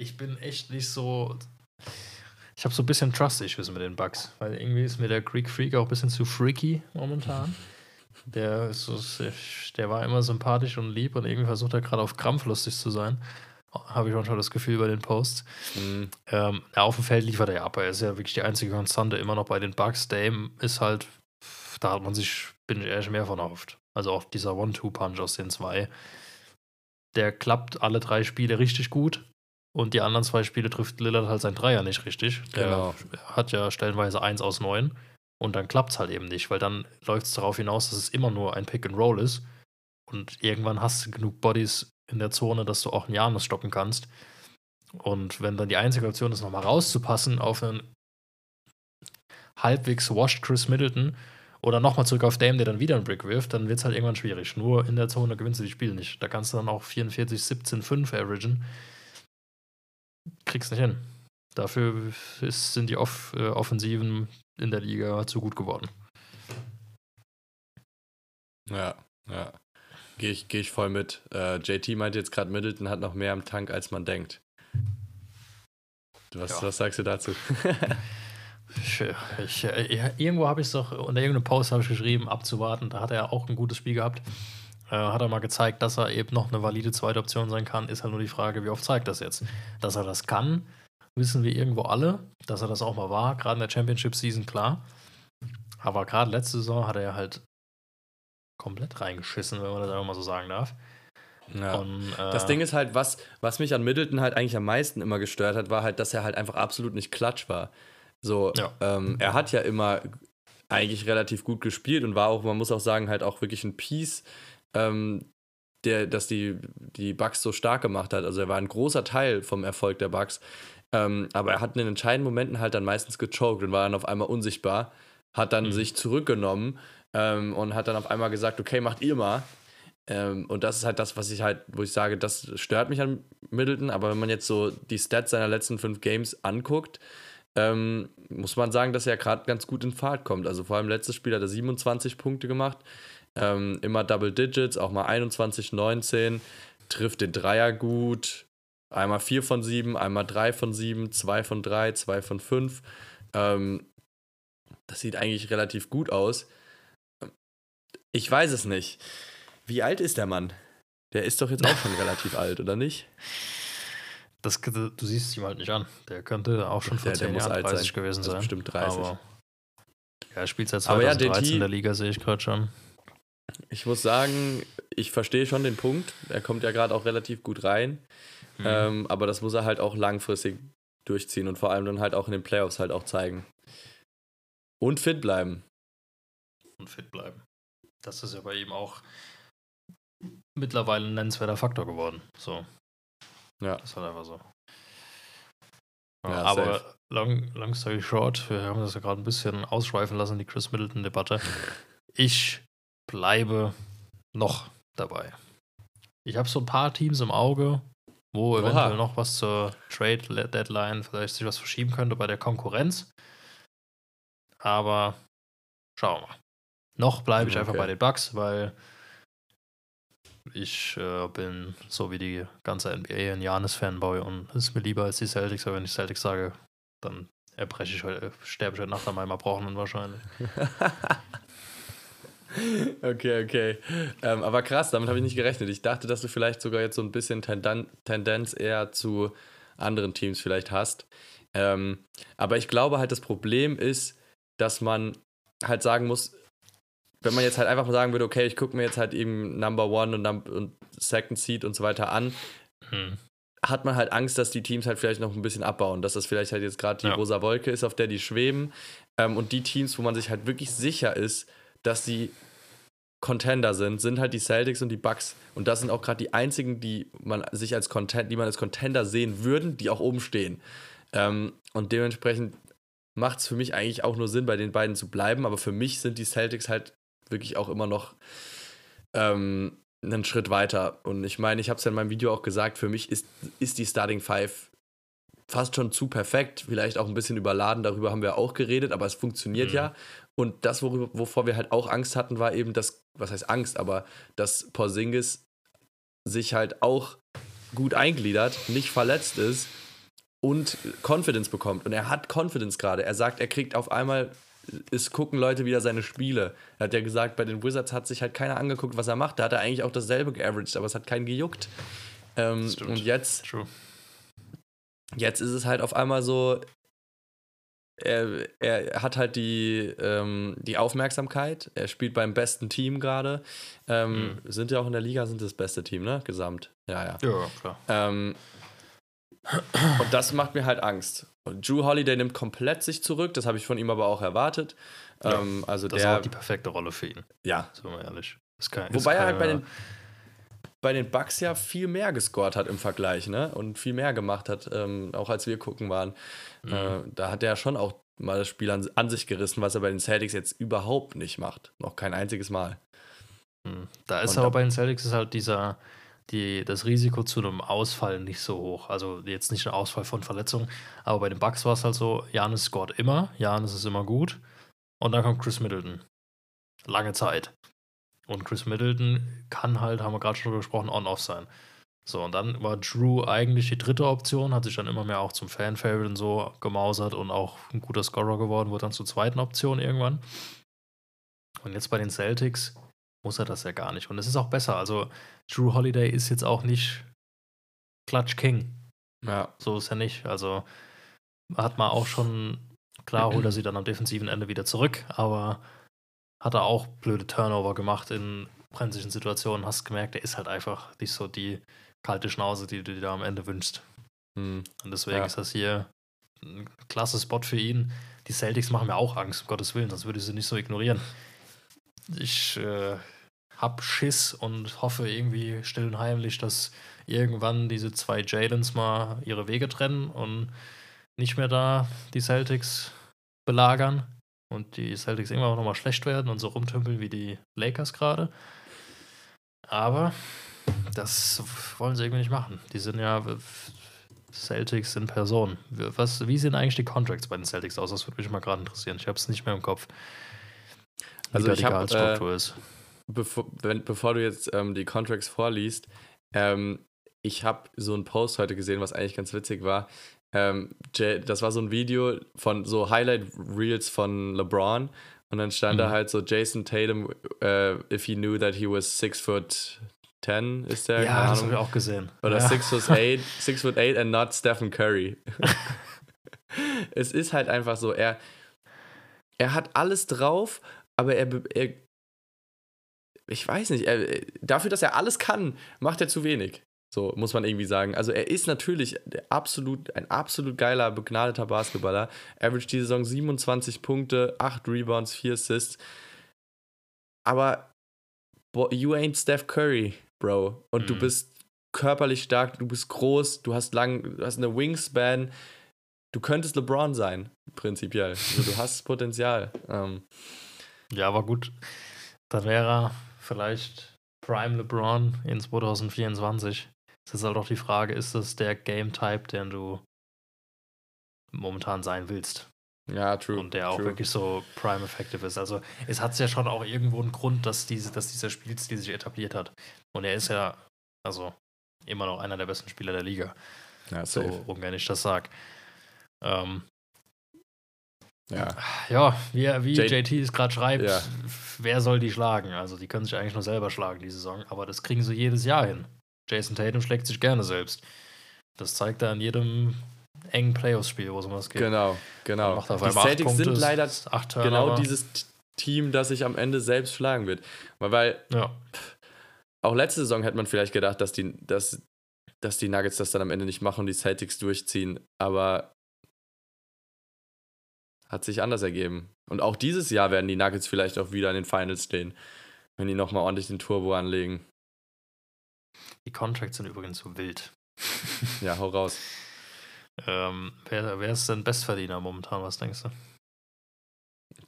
Ich bin echt nicht so. Ich habe so ein bisschen Trust-Issues mit den Bugs, weil irgendwie ist mir der Greek Freak auch ein bisschen zu freaky momentan. Der, ist so, der war immer sympathisch und lieb und irgendwie versucht er gerade auf Krampf lustig zu sein. habe ich manchmal das Gefühl bei den Posts. Mhm. Ähm, auf dem Feld liefert er ja ab. Er ist ja wirklich die einzige Konstante immer noch bei den Bugs. Dame ist halt, da hat man sich, bin ich ehrlich, mehr von erhofft. Also auch dieser One-Two-Punch aus den zwei. Der klappt alle drei Spiele richtig gut. Und die anderen zwei Spiele trifft Lillard halt sein Dreier nicht richtig. Der Genau. hat ja stellenweise eins aus neun. Und dann klappt es halt eben nicht, weil dann läuft es darauf hinaus, dass es immer nur ein Pick and Roll ist. Und irgendwann hast du genug Bodies in der Zone, dass du auch einen Janus stoppen kannst. Und wenn dann die einzige Option ist, nochmal rauszupassen auf einen halbwegs washed Chris Middleton oder nochmal zurück auf Dame, der dann wieder einen Brick wirft, dann wird es halt irgendwann schwierig. Nur in der Zone gewinnst du die Spiele nicht. Da kannst du dann auch 44, 17, 5 averagen. Kriegst nicht hin. Dafür ist, sind die Off äh, Offensiven in der Liga zu gut geworden. Ja, ja. Gehe ich, geh ich voll mit. Äh, JT meinte jetzt gerade, Middleton hat noch mehr am Tank, als man denkt. Was, Ja. was sagst du dazu? Ich, ich, äh, irgendwo habe ich es doch, unter irgendeinem Post habe ich geschrieben, abzuwarten. Da hat er auch ein gutes Spiel gehabt. Äh, hat er mal gezeigt, dass er eben noch eine valide zweite Option sein kann. Ist halt nur die Frage, wie oft zeigt das jetzt? Dass er das kann, wissen wir irgendwo alle. Dass er das auch mal war, gerade in der Championship-Season, klar. Aber gerade letzte Saison hat er ja halt komplett reingeschissen, wenn man das einfach mal so sagen darf. Ja. Und, äh, Das Ding ist halt, was, was mich an Middleton halt eigentlich am meisten immer gestört hat, war halt, dass er halt einfach absolut nicht klatsch war. So, Ja. ähm, er hat ja immer eigentlich relativ gut gespielt und war auch, man muss auch sagen, halt auch wirklich ein Piece, ähm, der, dass die, die Bucks so stark gemacht hat. Also er war ein großer Teil vom Erfolg der Bucks. Ähm, aber er hat in den entscheidenden Momenten halt dann meistens gechoked und war dann auf einmal unsichtbar, hat dann Mhm. sich zurückgenommen ähm, und hat dann auf einmal gesagt, okay, macht ihr mal. Ähm, und das ist halt das, was ich halt, wo ich sage, das stört mich an Middleton. Aber wenn man jetzt so die Stats seiner letzten fünf Games anguckt, ähm, muss man sagen, dass er gerade ganz gut in Fahrt kommt. Also vor allem letztes Spiel hat er 27 Punkte gemacht, ähm, immer Double Digits, auch mal 21, 19, trifft den Dreier gut, einmal 4 von 7, einmal 3 von 7, 2 von 3, 2 von 5. Ähm, das sieht eigentlich relativ gut aus. Ich weiß es nicht. Wie alt ist der Mann? Der ist doch jetzt auch schon relativ alt, oder nicht? das, du siehst es ihm halt nicht an. Der könnte auch schon vor der 10 muss Jahren alt 30 sein. gewesen Also sein. bestimmt 30. Aber ja, er spielt seit Aber ja, 2013 DT in der Liga, sehe ich gerade schon. Ich muss sagen, ich verstehe schon den Punkt. Er kommt ja gerade auch relativ gut rein. Mhm. Ähm, aber das muss er halt auch langfristig durchziehen und vor allem dann halt auch in den Playoffs halt auch zeigen. Und fit bleiben. und fit bleiben. Das ist ja bei ihm auch mittlerweile ein nennenswerter Faktor geworden. So. Ja. Das ist halt einfach so. Ja, Ja, aber safe. long, long story short, wir haben das ja gerade ein bisschen ausschweifen lassen, die Chris Middleton-Debatte. Ich bleibe noch dabei. Ich habe so ein paar Teams im Auge, wo Oha. eventuell noch was zur Trade-Deadline vielleicht sich was verschieben könnte bei der Konkurrenz. Aber schauen wir mal. Noch bleibe ich einfach Okay. bei den Bucks, weil ich äh, bin so wie die ganze NBA ein Janis-Fanboy und es ist mir lieber als die Celtics, aber wenn ich Celtics sage, dann erbreche ich heute, sterbe ich heute Nacht an meinem Erbrochenen wahrscheinlich. okay, okay. Ähm, aber krass, damit habe ich nicht gerechnet. Ich dachte, dass du vielleicht sogar jetzt so ein bisschen Tendan Tendenz eher zu anderen Teams vielleicht hast. Ähm, aber ich glaube halt, das Problem ist, dass man halt sagen muss, wenn man jetzt halt einfach mal sagen würde, okay, ich gucke mir jetzt halt eben Number One und, Num und Second Seed und so weiter an, Hm. hat man halt Angst, dass die Teams halt vielleicht noch ein bisschen abbauen, dass das vielleicht halt jetzt gerade die Ja. rosa Wolke ist, auf der die schweben. Ähm, und die Teams, wo man sich halt wirklich sicher ist, dass sie Contender sind, sind halt die Celtics und die Bucks. Und das sind auch gerade die einzigen, die man sich als Content, die man als Contender sehen würden, die auch oben stehen. Ähm, und dementsprechend macht es für mich eigentlich auch nur Sinn, bei den beiden zu bleiben. Aber für mich sind die Celtics halt wirklich auch immer noch ähm, einen Schritt weiter. Und ich meine, ich habe es ja in meinem Video auch gesagt, für mich ist, ist die Starting Five fast schon zu perfekt, vielleicht auch ein bisschen überladen, darüber haben wir auch geredet, aber es funktioniert Mhm. ja. Und das, worüber, wovor wir halt auch Angst hatten, war eben das, was heißt Angst, aber dass Porzingis sich halt auch gut eingliedert, nicht verletzt ist und Confidence bekommt. Und er hat Confidence gerade. Er sagt, er kriegt auf einmal, es gucken Leute wieder seine Spiele. Er hat ja gesagt, bei den Wizards hat sich halt keiner angeguckt, was er macht. Da hat er eigentlich auch dasselbe geaveraged, aber es hat keinen gejuckt. Ähm, und jetzt, True. jetzt ist es halt auf einmal so, er, er hat halt die, ähm, die Aufmerksamkeit. Er spielt beim besten Team gerade. Ähm, Sind ja auch in der Liga, sind das beste Team, ne? Gesamt. Ja, ja. Ja, klar. Ähm, und das macht mir halt Angst. Und Drew Holiday nimmt komplett sich zurück. Das habe ich von ihm aber auch erwartet. Ja, ähm, also Das ist der, auch die perfekte Rolle für ihn, ja. sind wir mal ehrlich. Ist kein, ist Wobei er halt bei den, bei den Bucks ja viel mehr gescored hat im Vergleich, ne? Und viel mehr gemacht hat, ähm, auch als wir gucken waren. Mhm. Äh, da hat er schon auch mal das Spiel an, an sich gerissen, was er bei den Celtics jetzt überhaupt nicht macht. Noch kein einziges Mal. Hm. Da ist Und aber bei den Celtics ist halt dieser, die, das Risiko zu einem Ausfall nicht so hoch. Also jetzt nicht ein Ausfall von Verletzungen, aber bei den Bucks war es halt so, Janis scored immer, Janis ist immer gut und dann kommt Chris Middleton. Lange Zeit. Und Chris Middleton kann halt, haben wir gerade schon drüber gesprochen, on-off sein. So, und dann war Drew eigentlich die dritte Option, hat sich dann immer mehr auch zum Fan-Favorite und so gemausert und auch ein guter Scorer geworden, wurde dann zur zweiten Option irgendwann. Und jetzt bei den Celtics muss er das ja gar nicht. Und es ist auch besser. Also, Drew Holiday ist jetzt auch nicht Clutch King. Ja. So ist er nicht. Also, hat man auch schon, klar holt er sie dann am defensiven Ende wieder zurück, aber hat er auch blöde Turnover gemacht in brenzlichen Situationen. Hast gemerkt, er ist halt einfach nicht so die kalte Schnauze, die du dir da am Ende wünschst. Hm. Und deswegen Ja. ist das hier ein klasse Spot für ihn. Die Celtics machen mir auch Angst, um Gottes Willen, sonst würde ich sie nicht so ignorieren. Ich äh, hab Schiss und hoffe irgendwie still und heimlich, dass irgendwann diese zwei Jadens mal ihre Wege trennen und nicht mehr da die Celtics belagern und die Celtics irgendwann auch nochmal schlecht werden und so rumtümpeln wie die Lakers gerade. Aber das wollen sie irgendwie nicht machen. Die sind ja Celtics in Person. Was, wie sehen eigentlich die Contracts bei den Celtics aus? Das würde mich mal gerade interessieren. Ich habe es nicht mehr im Kopf. Wie Also da ich die hab, Gehaltsstruktur ist. Bevor, wenn, bevor du jetzt ähm, die Contracts vorliest, ähm, ich habe so einen Post heute gesehen, was eigentlich ganz witzig war. Ähm, das war so ein Video von so Highlight-Reels von LeBron und dann stand da Mhm. halt so Jason Tatum, äh, if he knew that he was six foot ten, ist der? Ja, das Ahnung. habe ich auch gesehen. Oder ja. six foot eight, six foot eight and not Stephen Curry. es ist halt einfach so, er, er hat alles drauf, aber er, er ich weiß nicht, er, dafür, dass er alles kann, macht er zu wenig. So muss man irgendwie sagen. Also er ist natürlich absolut, ein absolut geiler, begnadeter Basketballer. Average die Saison 27 Punkte, 8 Rebounds, 4 Assists. Aber you ain't Steph Curry, Bro. Und du Mhm. bist körperlich stark, du bist groß, du hast lang, du hast eine Wingspan. Du könntest LeBron sein, prinzipiell. Also du hast Potenzial. Ähm, Ja, aber gut. Dann wäre er vielleicht Prime LeBron in 2024. Das ist halt auch die Frage, ist das der Game-Type, den du momentan sein willst? ja, true. und der auch true. wirklich so prime effective ist. Also es hat ja schon auch irgendwo einen Grund, dass, diese, dass dieser Spielstil sich etabliert hat. Und er ist ja, also immer noch einer der besten Spieler der Liga, Ja, so ungern ich das sag. Ähm, Ja. ja, wie, wie J- JT es gerade schreibt, Ja. wer soll die schlagen? Also die können sich eigentlich nur selber schlagen, die Saison, aber das kriegen sie jedes Jahr hin. Jason Tatum schlägt sich gerne selbst. Das zeigt er an jedem engen Playoffs-Spiel, wo es um was geht. Genau, genau. Macht auf Die Celtics Punkte, sind leider genau dieses Team, das sich am Ende selbst schlagen wird. Weil, weil Ja. auch letzte Saison hätte man vielleicht gedacht, dass die, dass, dass die Nuggets das dann am Ende nicht machen und die Celtics durchziehen. Aber hat sich anders ergeben. Und auch dieses Jahr werden die Nuggets vielleicht auch wieder in den Finals stehen, wenn die nochmal ordentlich den Turbo anlegen. Die Contracts sind übrigens so wild. Ja, hau raus. ähm, wer, wer ist denn Bestverdiener momentan, was denkst du?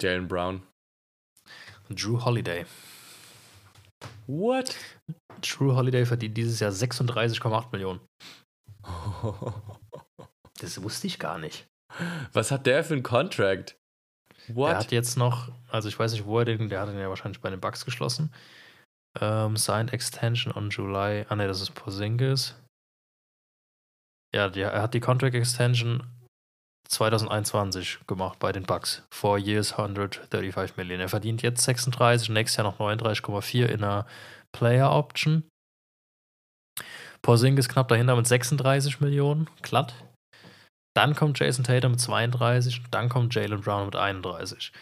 Jalen Brown. Drew Holiday. What? Drew Holiday verdient dieses Jahr 36,8 Millionen. Das wusste ich gar nicht. Was hat der für einen Contract? Er What? hat jetzt noch, also ich weiß nicht, wo er den, der hat den ja wahrscheinlich bei den Bucks geschlossen. Ähm, signed Extension on July. Ah ne, das ist Porzingis. Ja, die, er hat die Contract Extension 2021 gemacht bei den Bucks. Four years, 135 Millionen. Er verdient jetzt 36, nächstes Jahr noch 39,4 in einer Player Option. Porzingis knapp dahinter mit 36 Millionen, glatt. Dann kommt Jason Tatum mit 32, dann kommt Jalen Brown mit 31.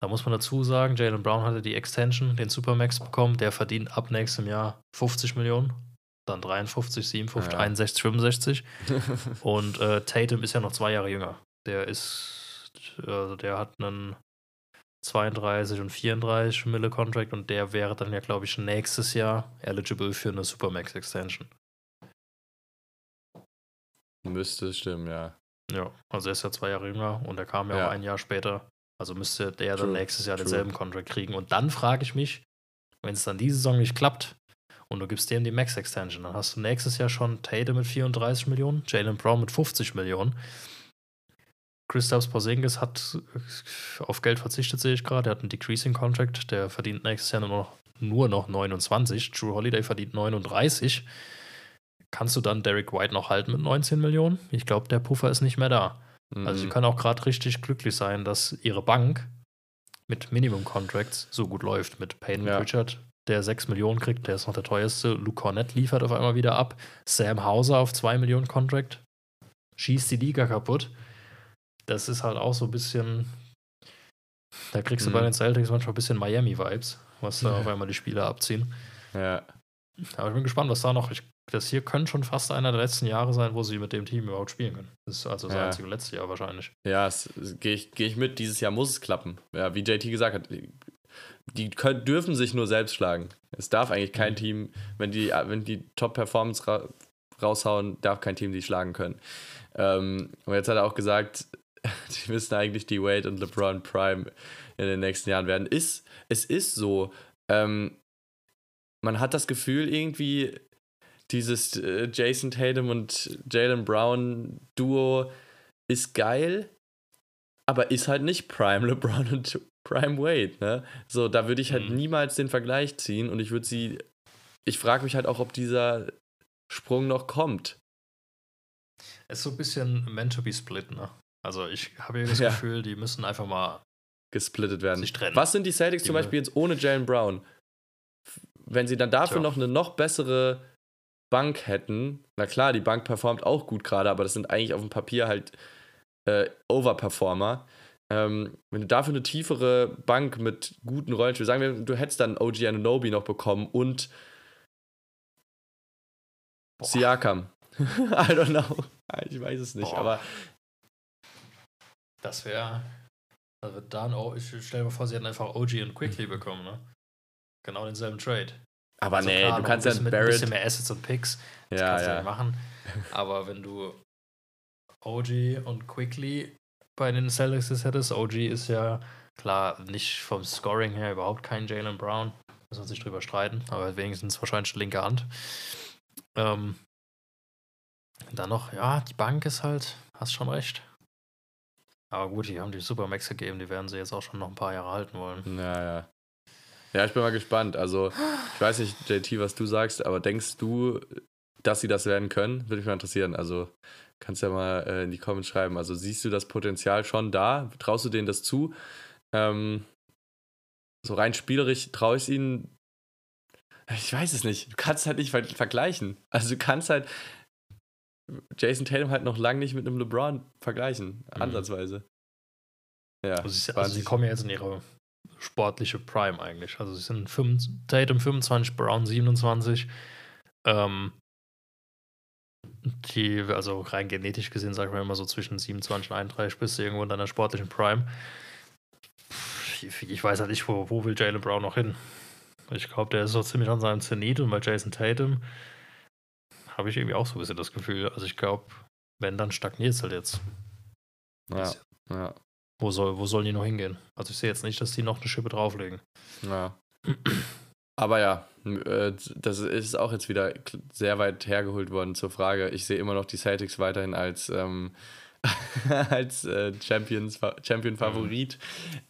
Da muss man dazu sagen, Jalen Brown hatte die Extension, den Supermax bekommen, der verdient ab nächstem Jahr 50 Millionen, dann 53, 57, Ja. 61, 65. Und äh, Tatum ist ja noch zwei Jahre jünger. Der ist, also der hat einen 32 und 34 Mille Contract und der wäre dann ja, glaube ich, nächstes Jahr eligible für eine Supermax Extension. Müsste stimmen, ja. Ja, also er ist ja zwei Jahre jünger und er kam ja, Ja. auch ein Jahr später. Also müsste der dann True, nächstes Jahr true. denselben Contract kriegen. Und dann frage ich mich, wenn es dann diese Saison nicht klappt und du gibst dem die Max Extension, dann hast du nächstes Jahr schon Tatum mit 34 Millionen, Jalen Brown mit 50 Millionen. Christoph Porzingis hat äh, auf Geld verzichtet, sehe ich gerade. Er hat einen Decreasing Contract, der verdient nächstes Jahr nur noch, nur noch 29. Drew Holiday verdient 39. Kannst du dann Derek White noch halten mit 19 Millionen? Ich glaube, der Puffer ist nicht mehr da. Also, sie Mhm. können auch gerade richtig glücklich sein, dass ihre Bank mit Minimum Contracts so gut läuft. Mit Payne Ja. Richard, der 6 Millionen kriegt, der ist noch der teuerste. Luke Cornett liefert auf einmal wieder ab. Sam Hauser auf 2 Millionen Contract. Schießt die Liga kaputt. Das ist halt auch so ein bisschen. Da kriegst du Mhm. bei den Celtics manchmal ein bisschen Miami-Vibes, was da auf einmal die Spieler abziehen. ja. Aber ich bin gespannt, was da noch. Ich, das hier könnte schon fast einer der letzten Jahre sein, wo sie mit dem Team überhaupt spielen können. Das ist also das Ja. einzige letzte Jahr wahrscheinlich. Ja, gehe ich, geh ich mit. Dieses Jahr muss es klappen. Ja, wie JT gesagt hat, die können, dürfen sich nur selbst schlagen. Es darf eigentlich kein Mhm. Team, wenn die, wenn die Top-Performance ra raushauen, darf kein Team die schlagen können. Ähm, und jetzt hat er auch gesagt, die müssen eigentlich die Wade und LeBron Prime in den nächsten Jahren werden. Ist, es ist so. Ähm, man hat das Gefühl, irgendwie, dieses äh, Jason Tatum und Jalen Brown Duo ist geil, aber ist halt nicht Prime LeBron und Prime Wade, ne? So, da würde ich halt Mhm. niemals den Vergleich ziehen und ich würde sie. Ich frage mich halt auch, ob dieser Sprung noch kommt. Es ist so ein bisschen meant to be split, ne? Also ich habe das Ja. Gefühl, die müssen einfach mal. gesplittet werden. Sich trennen. Was sind die Celtics zum Die- Beispiel jetzt ohne Jalen Brown? Wenn sie dann dafür Tja. noch eine noch bessere Bank hätten, na klar, die Bank performt auch gut gerade, aber das sind eigentlich auf dem Papier halt äh, Overperformer. Ähm, wenn du dafür eine tiefere Bank mit guten Rollenspielen, sagen wir, du hättest dann OG Anunobi noch bekommen und Boah. Siakam. I don't know. Ich weiß es nicht, Boah. aber Das wäre. Also dann auch, ich stelle mir vor, sie hätten einfach OG und Quickly Mhm. bekommen, ne? Genau denselben Trade. Aber Also nee, klar, du kannst ein ja mit ein Barrett. bisschen mehr Assets und Picks. Das Ja, kannst du ja. ja machen. Aber wenn du OG und Quickly bei den Celtics hättest, OG ist ja klar nicht vom Scoring her überhaupt kein Jalen Brown. Muss man sich drüber streiten, aber wenigstens wahrscheinlich linke Hand. Ähm, dann noch, ja, die Bank ist halt, hast schon recht. Aber gut, die haben die Supermax gegeben, die werden sie jetzt auch schon noch ein paar Jahre halten wollen. Ja, ja. Ich bin mal gespannt. Also, ich weiß nicht, JT, was du sagst, aber denkst du, dass sie das werden können? Würde mich mal interessieren. Also, kannst ja mal äh, in die Comments schreiben. Also, siehst du das Potenzial schon da? Traust du denen das zu? Ähm, so rein spielerisch traue ich es ihnen. Ich weiß es nicht. Du kannst halt nicht ver vergleichen. Also, du kannst halt Jason Tatum halt noch lange nicht mit einem LeBron vergleichen. Mhm. Ansatzweise. Ja. Also sie, also 20. sie kommen ja jetzt in ihre sportliche Prime eigentlich. Also sie sind 25, Tatum 25, Brown 27. Ähm, die, also rein genetisch gesehen, sagen wir immer so zwischen 27 und 31 bist du irgendwo in deiner sportlichen Prime. Ich, ich weiß halt nicht, wo, wo will Jalen Brown noch hin. Ich glaube, der ist so ziemlich an seinem Zenit und bei Jason Tatum habe ich irgendwie auch so ein bisschen das Gefühl. Also ich glaube, wenn, dann stagniert es halt jetzt. Ja. Ja. Wo, soll, wo sollen die noch hingehen? Also ich sehe jetzt nicht, dass die noch eine Schippe drauflegen. Ja. Aber ja, äh, das ist auch jetzt wieder sehr weit hergeholt worden zur Frage. Ich sehe immer noch die Celtics weiterhin als, ähm, als äh, Champion-Favorit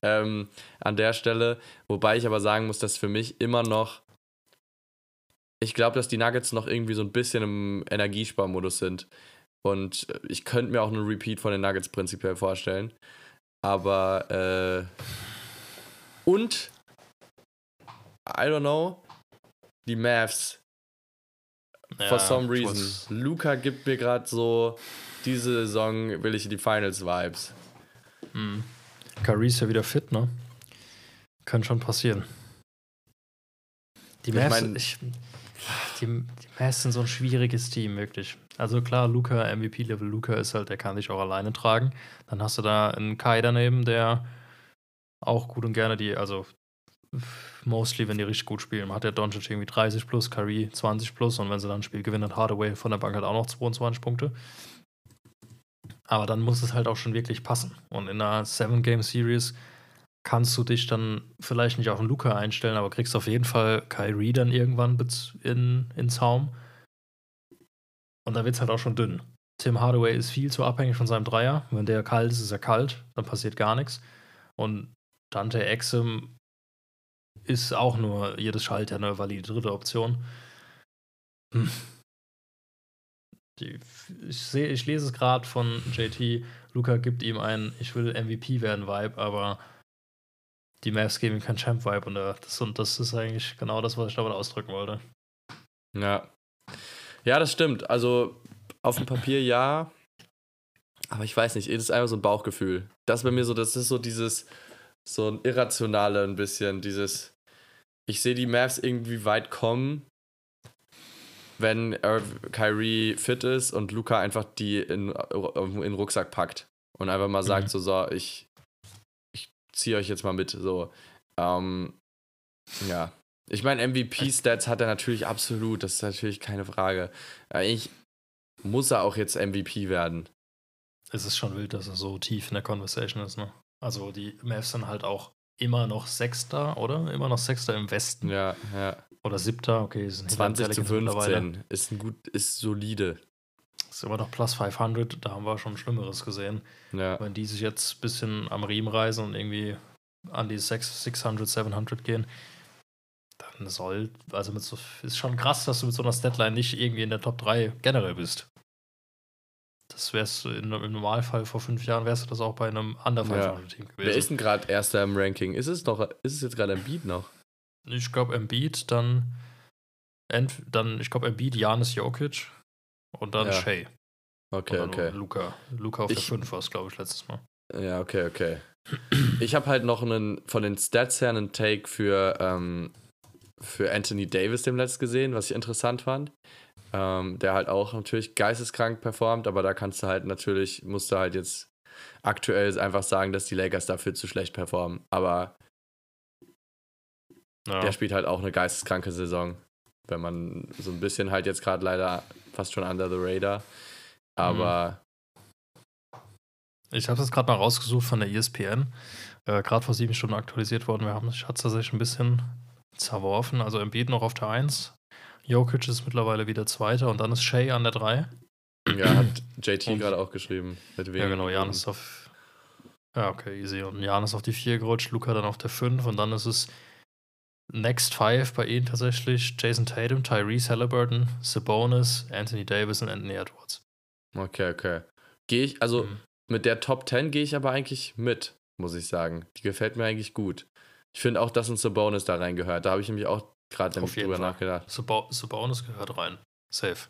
ähm, an der Stelle. Wobei ich aber sagen muss, dass für mich immer noch. Ich glaube, dass die Nuggets noch irgendwie so ein bisschen im Energiesparmodus sind. Und ich könnte mir auch einen Repeat von den Nuggets prinzipiell vorstellen. Aber äh, und I don't know, die Mavs for some ich reason. Luca gibt mir gerade so, diese Saison will ich in die Finals-Vibes. Kyrie ist ja wieder fit, ne? Kann schon passieren. Die Ich Mavs, mein- ich, die, die Mavs sind so ein schwieriges Team, wirklich. Also klar, Luca, MVP-Level Luca ist halt, der kann dich auch alleine tragen. Dann hast du da einen Kai daneben, der auch gut und gerne die, also mostly, wenn die richtig gut spielen, hat der Doncic irgendwie 30 plus, Curry 20 plus und wenn sie dann ein Spiel gewinnen, hat Hardaway von der Bank halt auch noch 22 Punkte. Aber dann muss es halt auch schon wirklich passen. Und in einer Seven-Game-Series kannst du dich dann vielleicht nicht auf den Luca einstellen, aber kriegst auf jeden Fall Kyrie dann irgendwann in, in Zaum. Und da wird es halt auch schon dünn. Tim Hardaway ist viel zu abhängig von seinem Dreier. Wenn der kalt ist, ist er kalt, dann passiert gar nichts. Und Dante Exum ist auch nur jedes Schalter eine valide dritte Option. Hm. Die, ich, sehe, ich lese es gerade von JT. Luca gibt ihm einen Ich will MVP werden Vibe, aber die Mavs geben ihm keinen Champ Vibe und äh, das, und das ist eigentlich genau das, was ich damit ausdrücken wollte. Ja. Ja, das stimmt. Also auf dem Papier ja. Aber ich weiß nicht, es ist einfach so ein Bauchgefühl. Das bei mir so, das ist so dieses, so ein irrationale ein bisschen, dieses, ich sehe die Mavs irgendwie weit kommen, wenn Irv- Kyrie fit ist und Luca einfach die in, in den Rucksack packt und einfach mal sagt Mhm. so, so, ich, ich ziehe euch jetzt mal mit, so. Ähm, ja. Ich meine, MVP-Stats hat er natürlich absolut, das ist natürlich keine Frage. Eigentlich muss er auch jetzt MVP werden. Es ist schon wild, dass er so tief in der Conversation ist, ne? Also die Mavs sind halt auch immer noch Sechster, oder? Immer noch Sechster im Westen. Ja, ja. Oder Siebter, okay. Den 20 zu Pelicans mittlerweile. 15 ist ein gut, ist solide. Ist immer noch plus 500, da haben wir schon Schlimmeres gesehen. Ja. Wenn die sich jetzt ein bisschen am Riemen reißen und irgendwie an die 6, 600, 700 gehen, dann soll, also mit so, ist schon krass, dass du mit so einer Statline nicht irgendwie in der Top 3 generell bist. Das wärst du in, im Normalfall vor fünf Jahren, wärst du das auch bei einem anderen Ja. 500-Team gewesen. Wer ist denn gerade Erster im Ranking? Ist es noch, ist es jetzt gerade ein Beat noch? Ich glaube, Embiid, dann, ent, dann ich glaube, Embiid, Janis Jokic und dann Ja. Shea. Okay, okay. Luca. Luca auf der Ich- 5 war es, glaube ich, letztes Mal. Ja, okay, okay. Ich habe halt noch einen, von den Stats her einen Take für, ähm, für Anthony Davis dem letzt gesehen, was ich interessant fand. Ähm, der halt auch natürlich geisteskrank performt, aber da kannst du halt natürlich, musst du halt jetzt aktuell einfach sagen, dass die Lakers dafür zu schlecht performen. Aber Ja. der spielt halt auch eine geisteskranke Saison. Wenn man so ein bisschen halt jetzt gerade leider fast schon under the radar. Aber Ich habe das gerade mal rausgesucht von der ESPN. Äh, gerade vor sieben Stunden aktualisiert worden. Wir haben hatte tatsächlich ein bisschen zerworfen. Also Embiid noch auf der 1. Jokic ist mittlerweile wieder Zweiter und dann ist Shea an der 3. ja, hat JT gerade auch geschrieben. Ja, genau. Janis auf. Ja, okay, easy. Und Janis auf die 4 gerutscht, Luca dann auf der 5 und dann ist es Next Five bei ihnen tatsächlich Jason Tatum, Tyrese Halliburton, Sabonis, Anthony Davis und Anthony Edwards. Okay, okay. Gehe ich, also Mhm. mit der Top 10 gehe ich aber eigentlich mit, muss ich sagen. Die gefällt mir eigentlich gut. Ich finde auch, dass ein Sabonis da reingehört. Da habe ich nämlich auch gerade drüber Fall. nachgedacht. Sabo Sabonis gehört rein. Safe.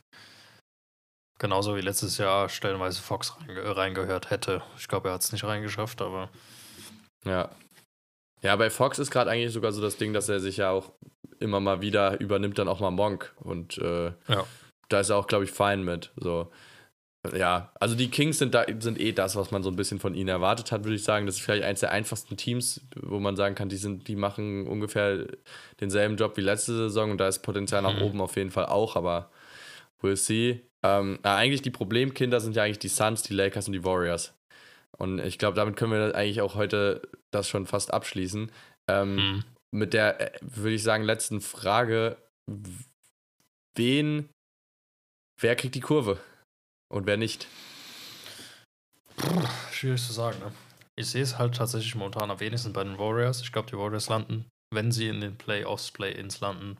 Genauso wie letztes Jahr stellenweise Fox reinge reingehört hätte. Ich glaube, er hat es nicht reingeschafft, aber Ja. Ja, bei Fox ist gerade eigentlich sogar so das Ding, dass er sich ja auch immer mal wieder übernimmt, dann auch mal Monk. Und äh, Ja. da ist er auch, glaube ich, fein mit. So. Ja, also die Kings sind, da, sind eh das, was man so ein bisschen von ihnen erwartet hat, würde ich sagen. Das ist vielleicht eins der einfachsten Teams, wo man sagen kann, die, sind, die machen ungefähr denselben Job wie letzte Saison und da ist Potenzial nach Mhm. oben auf jeden Fall auch, aber we'll see. Ähm, eigentlich die Problemkinder sind ja eigentlich die Suns, die Lakers und die Warriors. Und ich glaube, damit können wir eigentlich auch heute das schon fast abschließen. Ähm, hm. mit der, äh, würde ich sagen, letzten Frage. Wen, wer kriegt die Kurve und wer nicht? schwierig zu sagen. Ne? Ich sehe es halt tatsächlich momentan am wenigsten bei den Warriors. Ich glaube, die Warriors landen, wenn sie in den Playoffs, Play-Ins landen,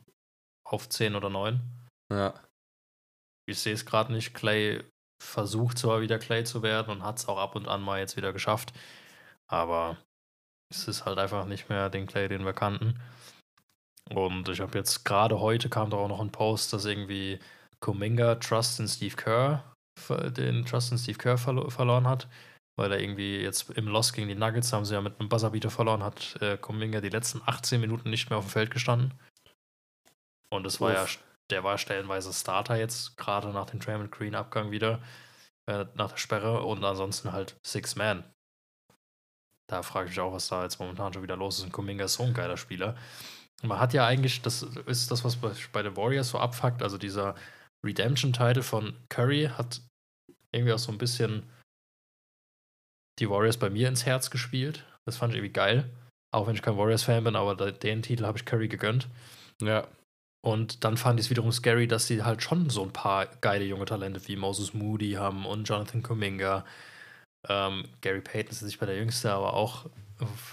auf 10 oder 9. Ja. Ich sehe es gerade nicht. Clay versucht zwar wieder Clay zu werden und hat es auch ab und an mal jetzt wieder geschafft. Aber es ist halt einfach nicht mehr den Clay, den wir kannten. Und ich habe jetzt gerade heute kam da auch noch ein Post, dass irgendwie Kuminga Trust in Steve Kerr, den Trust in Steve Kerr verlo verloren hat, weil er irgendwie jetzt im Loss gegen die Nuggets haben sie ja mit einem Buzzerbeater verloren, hat äh, Kuminga die letzten 18 Minuten nicht mehr auf dem Feld gestanden. Und es war Uff. ja, der war stellenweise Starter jetzt, gerade nach dem Draymond Green Abgang wieder, äh, nach der Sperre und ansonsten halt Six Man. Da frage ich mich auch, was da jetzt momentan schon wieder los ist. Und Kuminga ist so ein geiler Spieler. Man hat ja eigentlich, das ist das, was bei den Warriors so abfuckt, also dieser Redemption-Title von Curry hat irgendwie auch so ein bisschen die Warriors bei mir ins Herz gespielt. Das fand ich irgendwie geil. Auch wenn ich kein Warriors-Fan bin, aber den Titel habe ich Curry gegönnt. Ja. Und dann fand ich es wiederum scary, dass sie halt schon so ein paar geile junge Talente wie Moses Moody haben und Jonathan Kuminga. Ähm, Gary Payton ist nicht bei der Jüngste, aber auch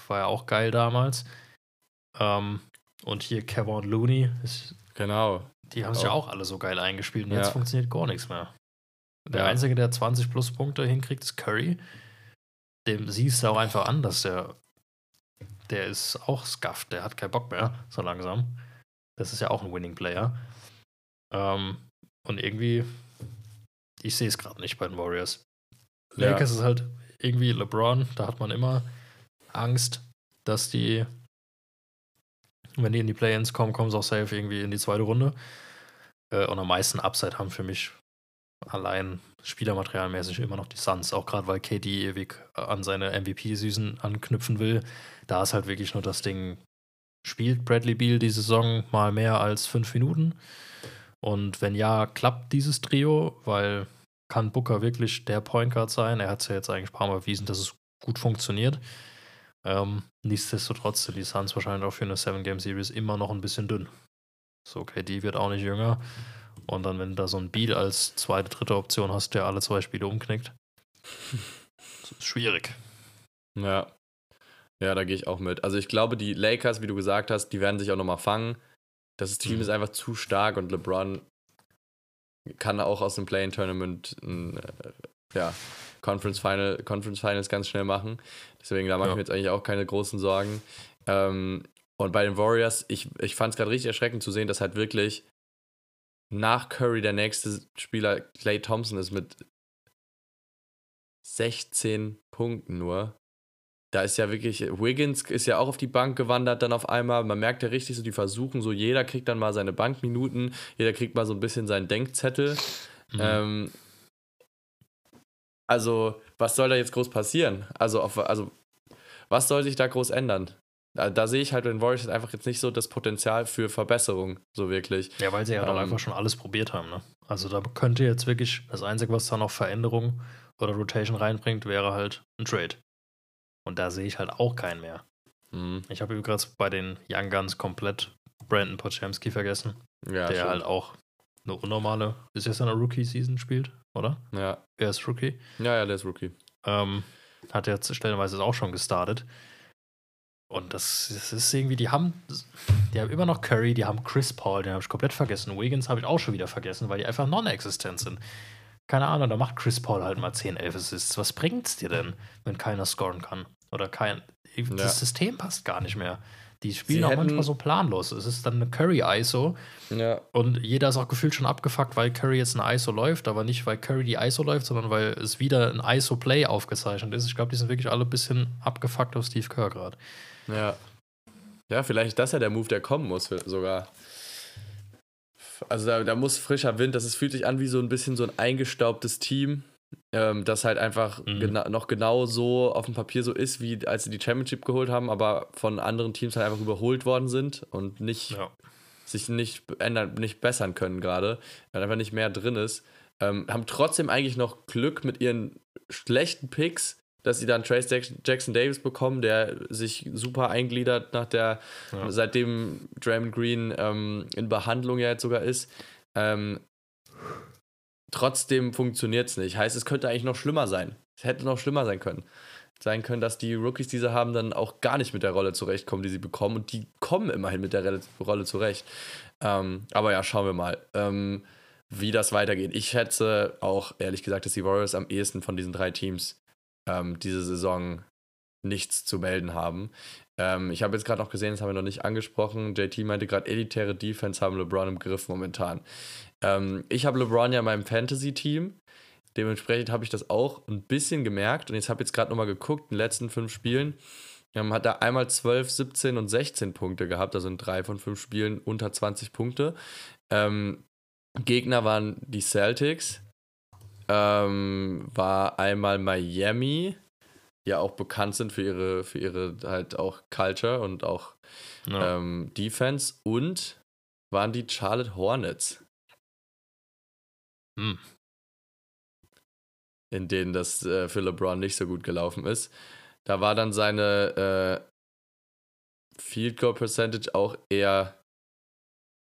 war ja auch geil damals. Ähm, und hier Kevin Looney. Ist, genau. Die haben sich ja auch alle so geil eingespielt und ja. jetzt funktioniert gar nichts mehr. Der ja. Einzige, der 20 plus Punkte hinkriegt, ist Curry. Dem siehst du auch einfach an, dass der, der ist auch scuffed, der hat keinen Bock mehr, so langsam. Das ist ja auch ein Winning Player. Ähm, und irgendwie, ich sehe es gerade nicht bei den Warriors. Lakers ja. ist halt irgendwie LeBron, da hat man immer Angst, dass die, wenn die in die Play-Ins kommen, kommen sie auch safe irgendwie in die zweite Runde. Äh, und am meisten Upside haben für mich allein spielermaterialmäßig immer noch die Suns, auch gerade weil KD ewig an seine MVP-Season anknüpfen will. Da ist halt wirklich nur das Ding, spielt Bradley Beal die Saison mal mehr als fünf Minuten? Und wenn ja, klappt dieses Trio, weil kann Booker wirklich der Point Guard sein? Er hat es ja jetzt eigentlich ein paar Mal bewiesen, dass es gut funktioniert. Ähm, nichtsdestotrotz sind die Suns wahrscheinlich auch für eine Seven-Game-Series immer noch ein bisschen dünn. So, KD wird auch nicht jünger. Und dann, wenn du da so ein Beal als zweite, dritte Option hast, der alle zwei Spiele umknickt, das ist schwierig. Ja. Ja, da gehe ich auch mit. Also ich glaube, die Lakers, wie du gesagt hast, die werden sich auch nochmal fangen. Das Team mhm. ist einfach zu stark und LeBron kann auch aus dem Play-In-Tournament ein äh, ja, Conference, Final, Conference Finals ganz schnell machen. Deswegen, da mache ja. ich mir jetzt eigentlich auch keine großen Sorgen. Ähm, und bei den Warriors, ich, ich fand es gerade richtig erschreckend zu sehen, dass halt wirklich nach Curry der nächste Spieler Clay Thompson ist mit 16 Punkten nur. Da ist ja wirklich, Wiggins ist ja auch auf die Bank gewandert dann auf einmal. Man merkt ja richtig so, die versuchen so, jeder kriegt dann mal seine Bankminuten, jeder kriegt mal so ein bisschen seinen Denkzettel. Mhm. Ähm, also, was soll da jetzt groß passieren? Also, auf, also, was soll sich da groß ändern? Da, da sehe ich halt in Warriors einfach jetzt nicht so das Potenzial für Verbesserung, so wirklich. Ja, weil sie ja ähm, dann einfach schon alles probiert haben, ne? Also da könnte jetzt wirklich, das Einzige, was da noch Veränderung oder Rotation reinbringt, wäre halt ein Trade. Und da sehe ich halt auch keinen mehr. Mhm. Ich habe übrigens bei den Young Guns komplett Brandon Pochemski vergessen, ja, der stimmt. halt auch eine unnormale, bis jetzt in der Rookie-Season spielt, oder? Ja. Er ist Rookie. Ja, ja, der ist Rookie. Ähm, hat jetzt stellenweise auch schon gestartet. Und das, das, ist irgendwie, die haben, die haben immer noch Curry, die haben Chris Paul, den habe ich komplett vergessen. Wiggins habe ich auch schon wieder vergessen, weil die einfach non-existent sind. Keine Ahnung, da macht Chris Paul halt mal 10, 11 Assists. Was bringt's dir denn, wenn keiner scoren kann? Oder kein. Das ja. System passt gar nicht mehr. Die spielen Sie auch manchmal so planlos. Es ist dann eine Curry-ISO. Ja. Und jeder ist auch gefühlt schon abgefuckt, weil Curry jetzt eine ISO läuft, aber nicht, weil Curry die ISO läuft, sondern weil es wieder ein ISO-Play aufgezeichnet ist. Ich glaube, die sind wirklich alle ein bisschen abgefuckt auf Steve Kerr gerade. Ja. Ja, vielleicht ist das ja der Move, der kommen muss, sogar. Also da, da muss frischer Wind, das ist, fühlt sich an wie so ein bisschen so ein eingestaubtes Team, ähm, das halt einfach mhm. gena noch genau so auf dem Papier so ist, wie als sie die Championship geholt haben, aber von anderen Teams halt einfach überholt worden sind und nicht ja. sich nicht ändern, nicht bessern können gerade, weil einfach nicht mehr drin ist. Ähm, haben trotzdem eigentlich noch Glück mit ihren schlechten Picks, dass sie dann Trace Jackson Davis bekommen, der sich super eingliedert nach der, ja. seitdem Draymond Green ähm, in Behandlung ja jetzt sogar ist. Ähm, trotzdem funktioniert es nicht. Heißt, es könnte eigentlich noch schlimmer sein. Es hätte noch schlimmer sein können. Sein können, dass die Rookies, die sie haben, dann auch gar nicht mit der Rolle zurechtkommen, die sie bekommen. Und die kommen immerhin mit der Rolle zurecht. Ähm, aber ja, schauen wir mal, ähm, wie das weitergeht. Ich schätze auch, ehrlich gesagt, dass die Warriors am ehesten von diesen drei Teams ähm, diese Saison nichts zu melden haben. Ähm, ich habe jetzt gerade noch gesehen, das haben wir noch nicht angesprochen. JT meinte gerade, elitäre Defense haben LeBron im Griff momentan. Ähm, ich habe LeBron ja in meinem Fantasy-Team. Dementsprechend habe ich das auch ein bisschen gemerkt. Und jetzt habe ich jetzt gerade nochmal geguckt, in den letzten fünf Spielen ähm, hat er einmal 12, 17 und 16 Punkte gehabt, also in drei von fünf Spielen unter 20 Punkte. Ähm, Gegner waren die Celtics, ähm, war einmal Miami, die ja auch bekannt sind für ihre, für ihre halt auch Culture und auch ja. ähm, Defense und waren die Charlotte Hornets. Hm. In denen das äh, für LeBron nicht so gut gelaufen ist. Da war dann seine äh, Field Goal Percentage auch eher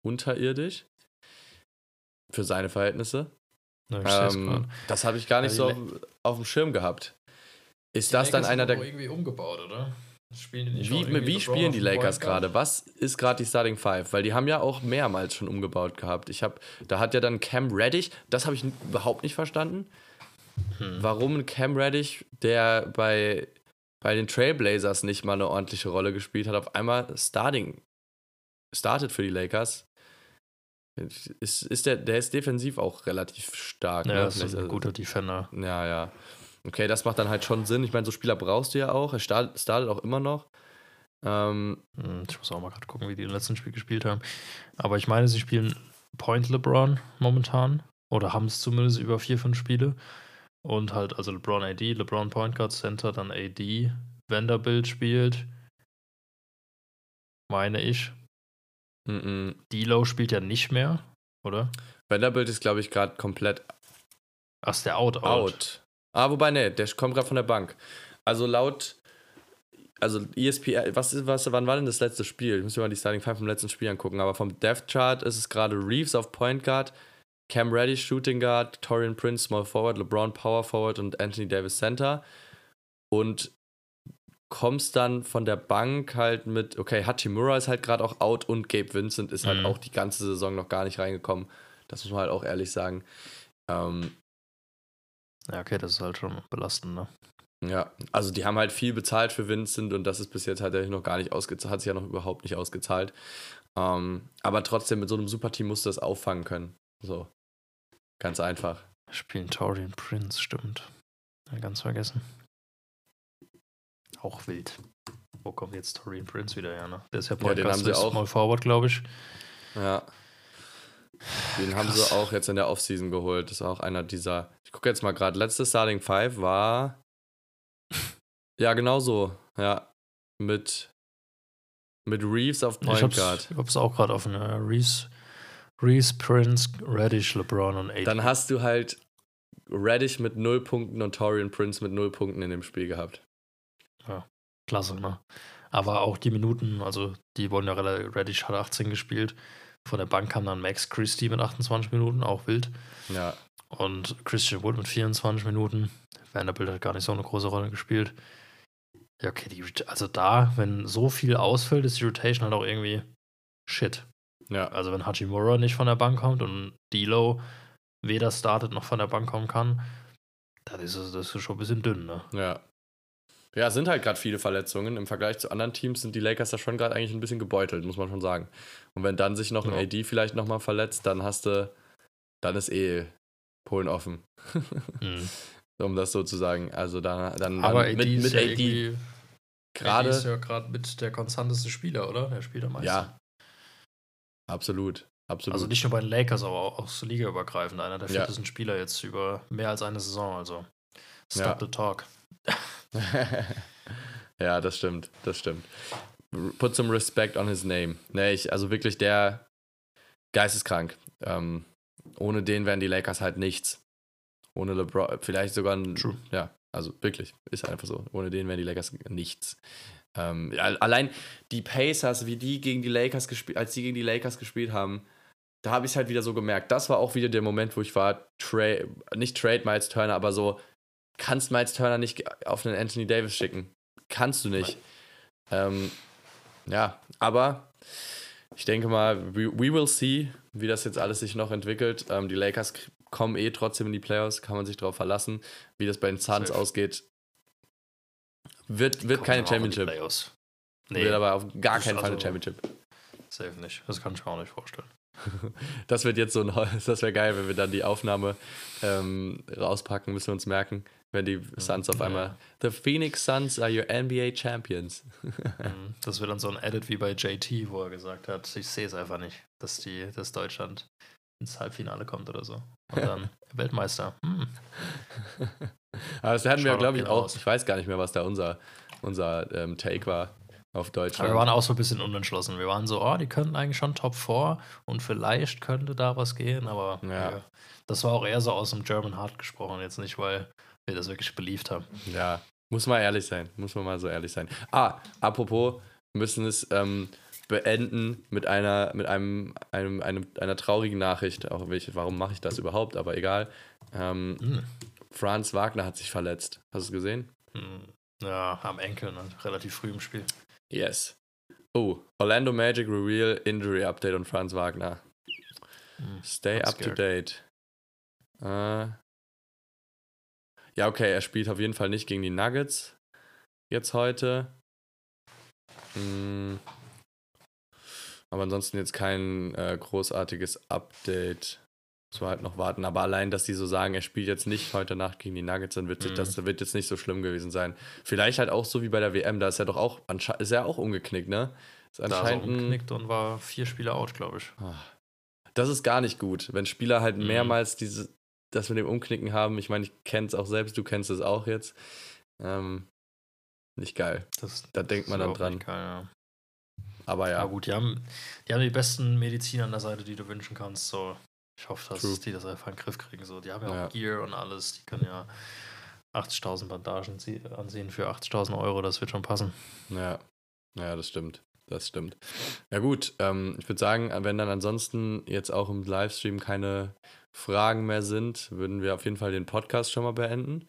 unterirdisch für seine Verhältnisse. Ja, ähm, das habe ich gar nicht so auf, auf, dem Schirm gehabt. Ist das dann einer der. irgendwie umgebaut, oder? Spielen wie wie spielen die Lakers gerade? Was ist gerade die Starting Five? Weil die haben ja auch mehrmals schon umgebaut gehabt. Ich habe, da hat ja dann Cam Reddish, das habe ich überhaupt nicht verstanden. Hm. Warum Cam Reddish, der bei, bei den Trailblazers nicht mal eine ordentliche Rolle gespielt hat, auf einmal Starting startet für die Lakers. Ist, ist der, der ist defensiv auch relativ stark. Ja, ne? ist ein also, guter Defender. Ja, ja. Okay, das macht dann halt schon Sinn. Ich meine, so Spieler brauchst du ja auch. Er startet, startet auch immer noch. Ähm, hm, ich muss auch mal gerade gucken, wie die im letzten Spiel gespielt haben. Aber ich meine, sie spielen Point LeBron momentan. Oder haben es zumindest über vier, fünf Spiele. Und halt, also LeBron AD, LeBron Point Guard Center, dann AD, Vanderbilt spielt. Meine ich. Mm -mm. Spielt ja nicht mehr, oder? Vanderbilt ist, glaube ich, gerade komplett. Ach, ist der out, out. out. Ah, wobei, ne, der kommt gerade von der Bank. Also laut. Also ESPN, was ist, was, wann war denn das letzte Spiel? Ich muss mir mal die Starting Five vom letzten Spiel angucken. Aber vom Death Chart ist es gerade Reeves auf Point Guard, Cam Reddy Shooting Guard, Torian Prince Small Forward, LeBron Power Forward und Anthony Davis Center. Und kommst dann von der Bank halt mit, okay, Hachimura ist halt gerade auch out und Gabe Vincent ist halt mhm. auch die ganze Saison noch gar nicht reingekommen. Das muss man halt auch ehrlich sagen. Ähm, ja, okay, das ist halt schon belastend, ne? Ja, also die haben halt viel bezahlt für Vincent und das ist bis jetzt halt noch gar nicht ausgezahlt, hat sich ja noch überhaupt nicht ausgezahlt. Ähm, aber trotzdem, mit so einem Superteam musst du das auffangen können. So. Ganz einfach. Spielen Torian Prince, stimmt. Ja, ganz vergessen. Auch wild. Wo kommt jetzt Torian Prince wieder her, ne? Der ist ja Podcast ja, den haben sie auch. Small Forward, glaube ich. Ja. Den Krass. haben sie auch jetzt in der Offseason geholt. Das ist auch einer dieser. Ich gucke jetzt mal gerade. Letzte Starting Five war. Ja, genau so. Ja. Mit. Mit Reeves auf Point ich hab's, Guard. Ich hab's auch gerade offen. Ja. Reeves, Reeves, Prince, Reddish, LeBron und Aiden. Dann hast du halt Reddish mit 0 Punkten und Torian Prince mit 0 Punkten in dem Spiel gehabt. Ja, klasse, ne? Aber auch die Minuten, also die wurden ja relativ. Reddish hat 18 gespielt. Von der Bank kam dann Max Christie mit 28 Minuten, auch wild. Ja. Und Christian Wood mit 24 Minuten. Vanderbilt hat gar nicht so eine große Rolle gespielt. Ja, okay, die, also da, wenn so viel ausfällt, ist die Rotation halt auch irgendwie shit. Ja. Also wenn Hachimura nicht von der Bank kommt und Dilo weder startet noch von der Bank kommen kann, dann ist es das ist schon ein bisschen dünn, ne? Ja. Ja, es sind halt gerade viele Verletzungen. Im Vergleich zu anderen Teams sind die Lakers da schon gerade eigentlich ein bisschen gebeutelt, muss man schon sagen. Und wenn dann sich noch ein ja. AD vielleicht nochmal verletzt, dann hast du, dann ist eh Polen offen. mhm. Um das so zu sagen. Also dann, dann, Aber dann AD mit, mit ja AD. Gerade. ist ja gerade mit der konstanteste Spieler, oder? Der Spieler meistens. Ja. Absolut. Absolut. Also nicht nur bei den Lakers, aber auch, auch so ligaübergreifend. Einer der fittesten ja. Spieler jetzt über mehr als eine Saison. Also stop ja. the talk. ja, das stimmt, das stimmt. Put some respect on his name. Nee, ich, also wirklich der geisteskrank. Ähm, ohne den wären die Lakers halt nichts. Ohne LeBron, vielleicht sogar ein. True. Ja, also wirklich, ist einfach so. Ohne den wären die Lakers nichts. Ähm, allein die Pacers, wie die gegen die Lakers gespielt, als die gegen die Lakers gespielt haben, da habe ich es halt wieder so gemerkt. Das war auch wieder der Moment, wo ich war, tra nicht Trade Miles Turner, aber so, kannst Miles Turner nicht auf einen Anthony Davis schicken. Kannst du nicht. Ähm, ja, aber ich denke mal, we, we, will see, wie das jetzt alles sich noch entwickelt. Ähm, die Lakers kommen eh trotzdem in die Playoffs, kann man sich darauf verlassen. Wie das bei den Suns ausgeht, wird, wird keine Championship. Nee. Wird aber auf gar keinen Fall eine also- Championship. Safe nicht. Das kann ich mir auch nicht vorstellen. Das wird jetzt so ein, das wäre geil, wenn wir dann die Aufnahme ähm, rauspacken, müssen wir uns merken, wenn die Suns auf Ja. einmal. The Phoenix Suns are your NBA Champions. Mhm. Das wird dann so ein Edit wie bei JT, wo er gesagt hat, ich sehe es einfach nicht, dass, die, dass Deutschland ins Halbfinale kommt oder so. Und dann Weltmeister. Hm. Aber das hatten wir, Shoutout glaube ich, auch. Ich weiß gar nicht mehr, was da unser, unser ähm, Take war auf Deutschland. Aber wir waren auch so ein bisschen unentschlossen. Wir waren so, oh, die könnten eigentlich schon Top 4 und vielleicht könnte da was gehen, aber Ja. ja. das war auch eher so aus dem German Heart gesprochen, jetzt nicht, weil wir das wirklich beliebt haben. Ja, muss mal ehrlich sein. Muss man mal so ehrlich sein. Ah, apropos, müssen es ähm, beenden mit einer, mit einem, einem, einem, einer traurigen Nachricht. Auch welche, warum mache ich das überhaupt? Aber egal. Ähm, Hm. Franz Wagner hat sich verletzt. Hast du es gesehen? Hm. Ja, am Enkel, ne? relativ früh im Spiel. Yes. Oh, Orlando Magic Reveal Injury Update und Franz Wagner. Hm. Stay up to scared. date. Äh, ja, okay, er spielt auf jeden Fall nicht gegen die Nuggets jetzt heute. Hm. Aber ansonsten jetzt kein äh, großartiges Update. Muss man halt noch warten. Aber allein, dass die so sagen, er spielt jetzt nicht heute Nacht gegen die Nuggets, dann wird Mhm. das wird jetzt nicht so schlimm gewesen sein. Vielleicht halt auch so wie bei der WM, da ist er doch auch, ist er auch umgeknickt, ne? Ist Da ist er anscheinend umgeknickt und war vier Spiele out, glaube ich. Ah. Das ist gar nicht gut, wenn Spieler halt Mhm. mehrmals diese, das mit dem Umknicken haben. Ich meine, ich kenne es auch selbst, du kennst es auch jetzt. Ähm, nicht geil. Das, Da denkt man dann dran. Geil, ja. Aber Ja. ja, gut, die haben, die haben die besten Mediziner an der Seite, die du wünschen kannst. So, ich hoffe, dass True. die das einfach in den Griff kriegen. So, die haben ja, Ja. auch Gear und alles. Die können ja 80.000 Bandagen ansehen für 80.000 Euro. Das wird schon passen. ja, ja, das stimmt. Das stimmt. Ja gut, ähm, ich würde sagen, wenn dann ansonsten jetzt auch im Livestream keine Fragen mehr sind, würden wir auf jeden Fall den Podcast schon mal beenden.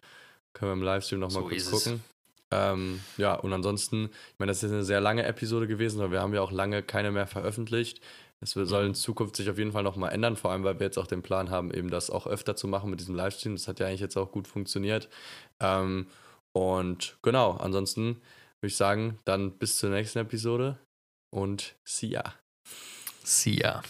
Können wir im Livestream nochmal So kurz gucken. Ähm, ja, und ansonsten, ich meine, das ist eine sehr lange Episode gewesen, aber wir haben ja auch lange keine mehr veröffentlicht. Wird- soll in Zukunft sich auf jeden Fall nochmal ändern, vor allem, weil wir jetzt auch den Plan haben, eben das auch öfter zu machen mit diesem Livestream. Das hat ja eigentlich jetzt auch gut funktioniert. Ähm, und genau, ansonsten würde ich sagen, dann bis zur nächsten Episode und see ya. See ya.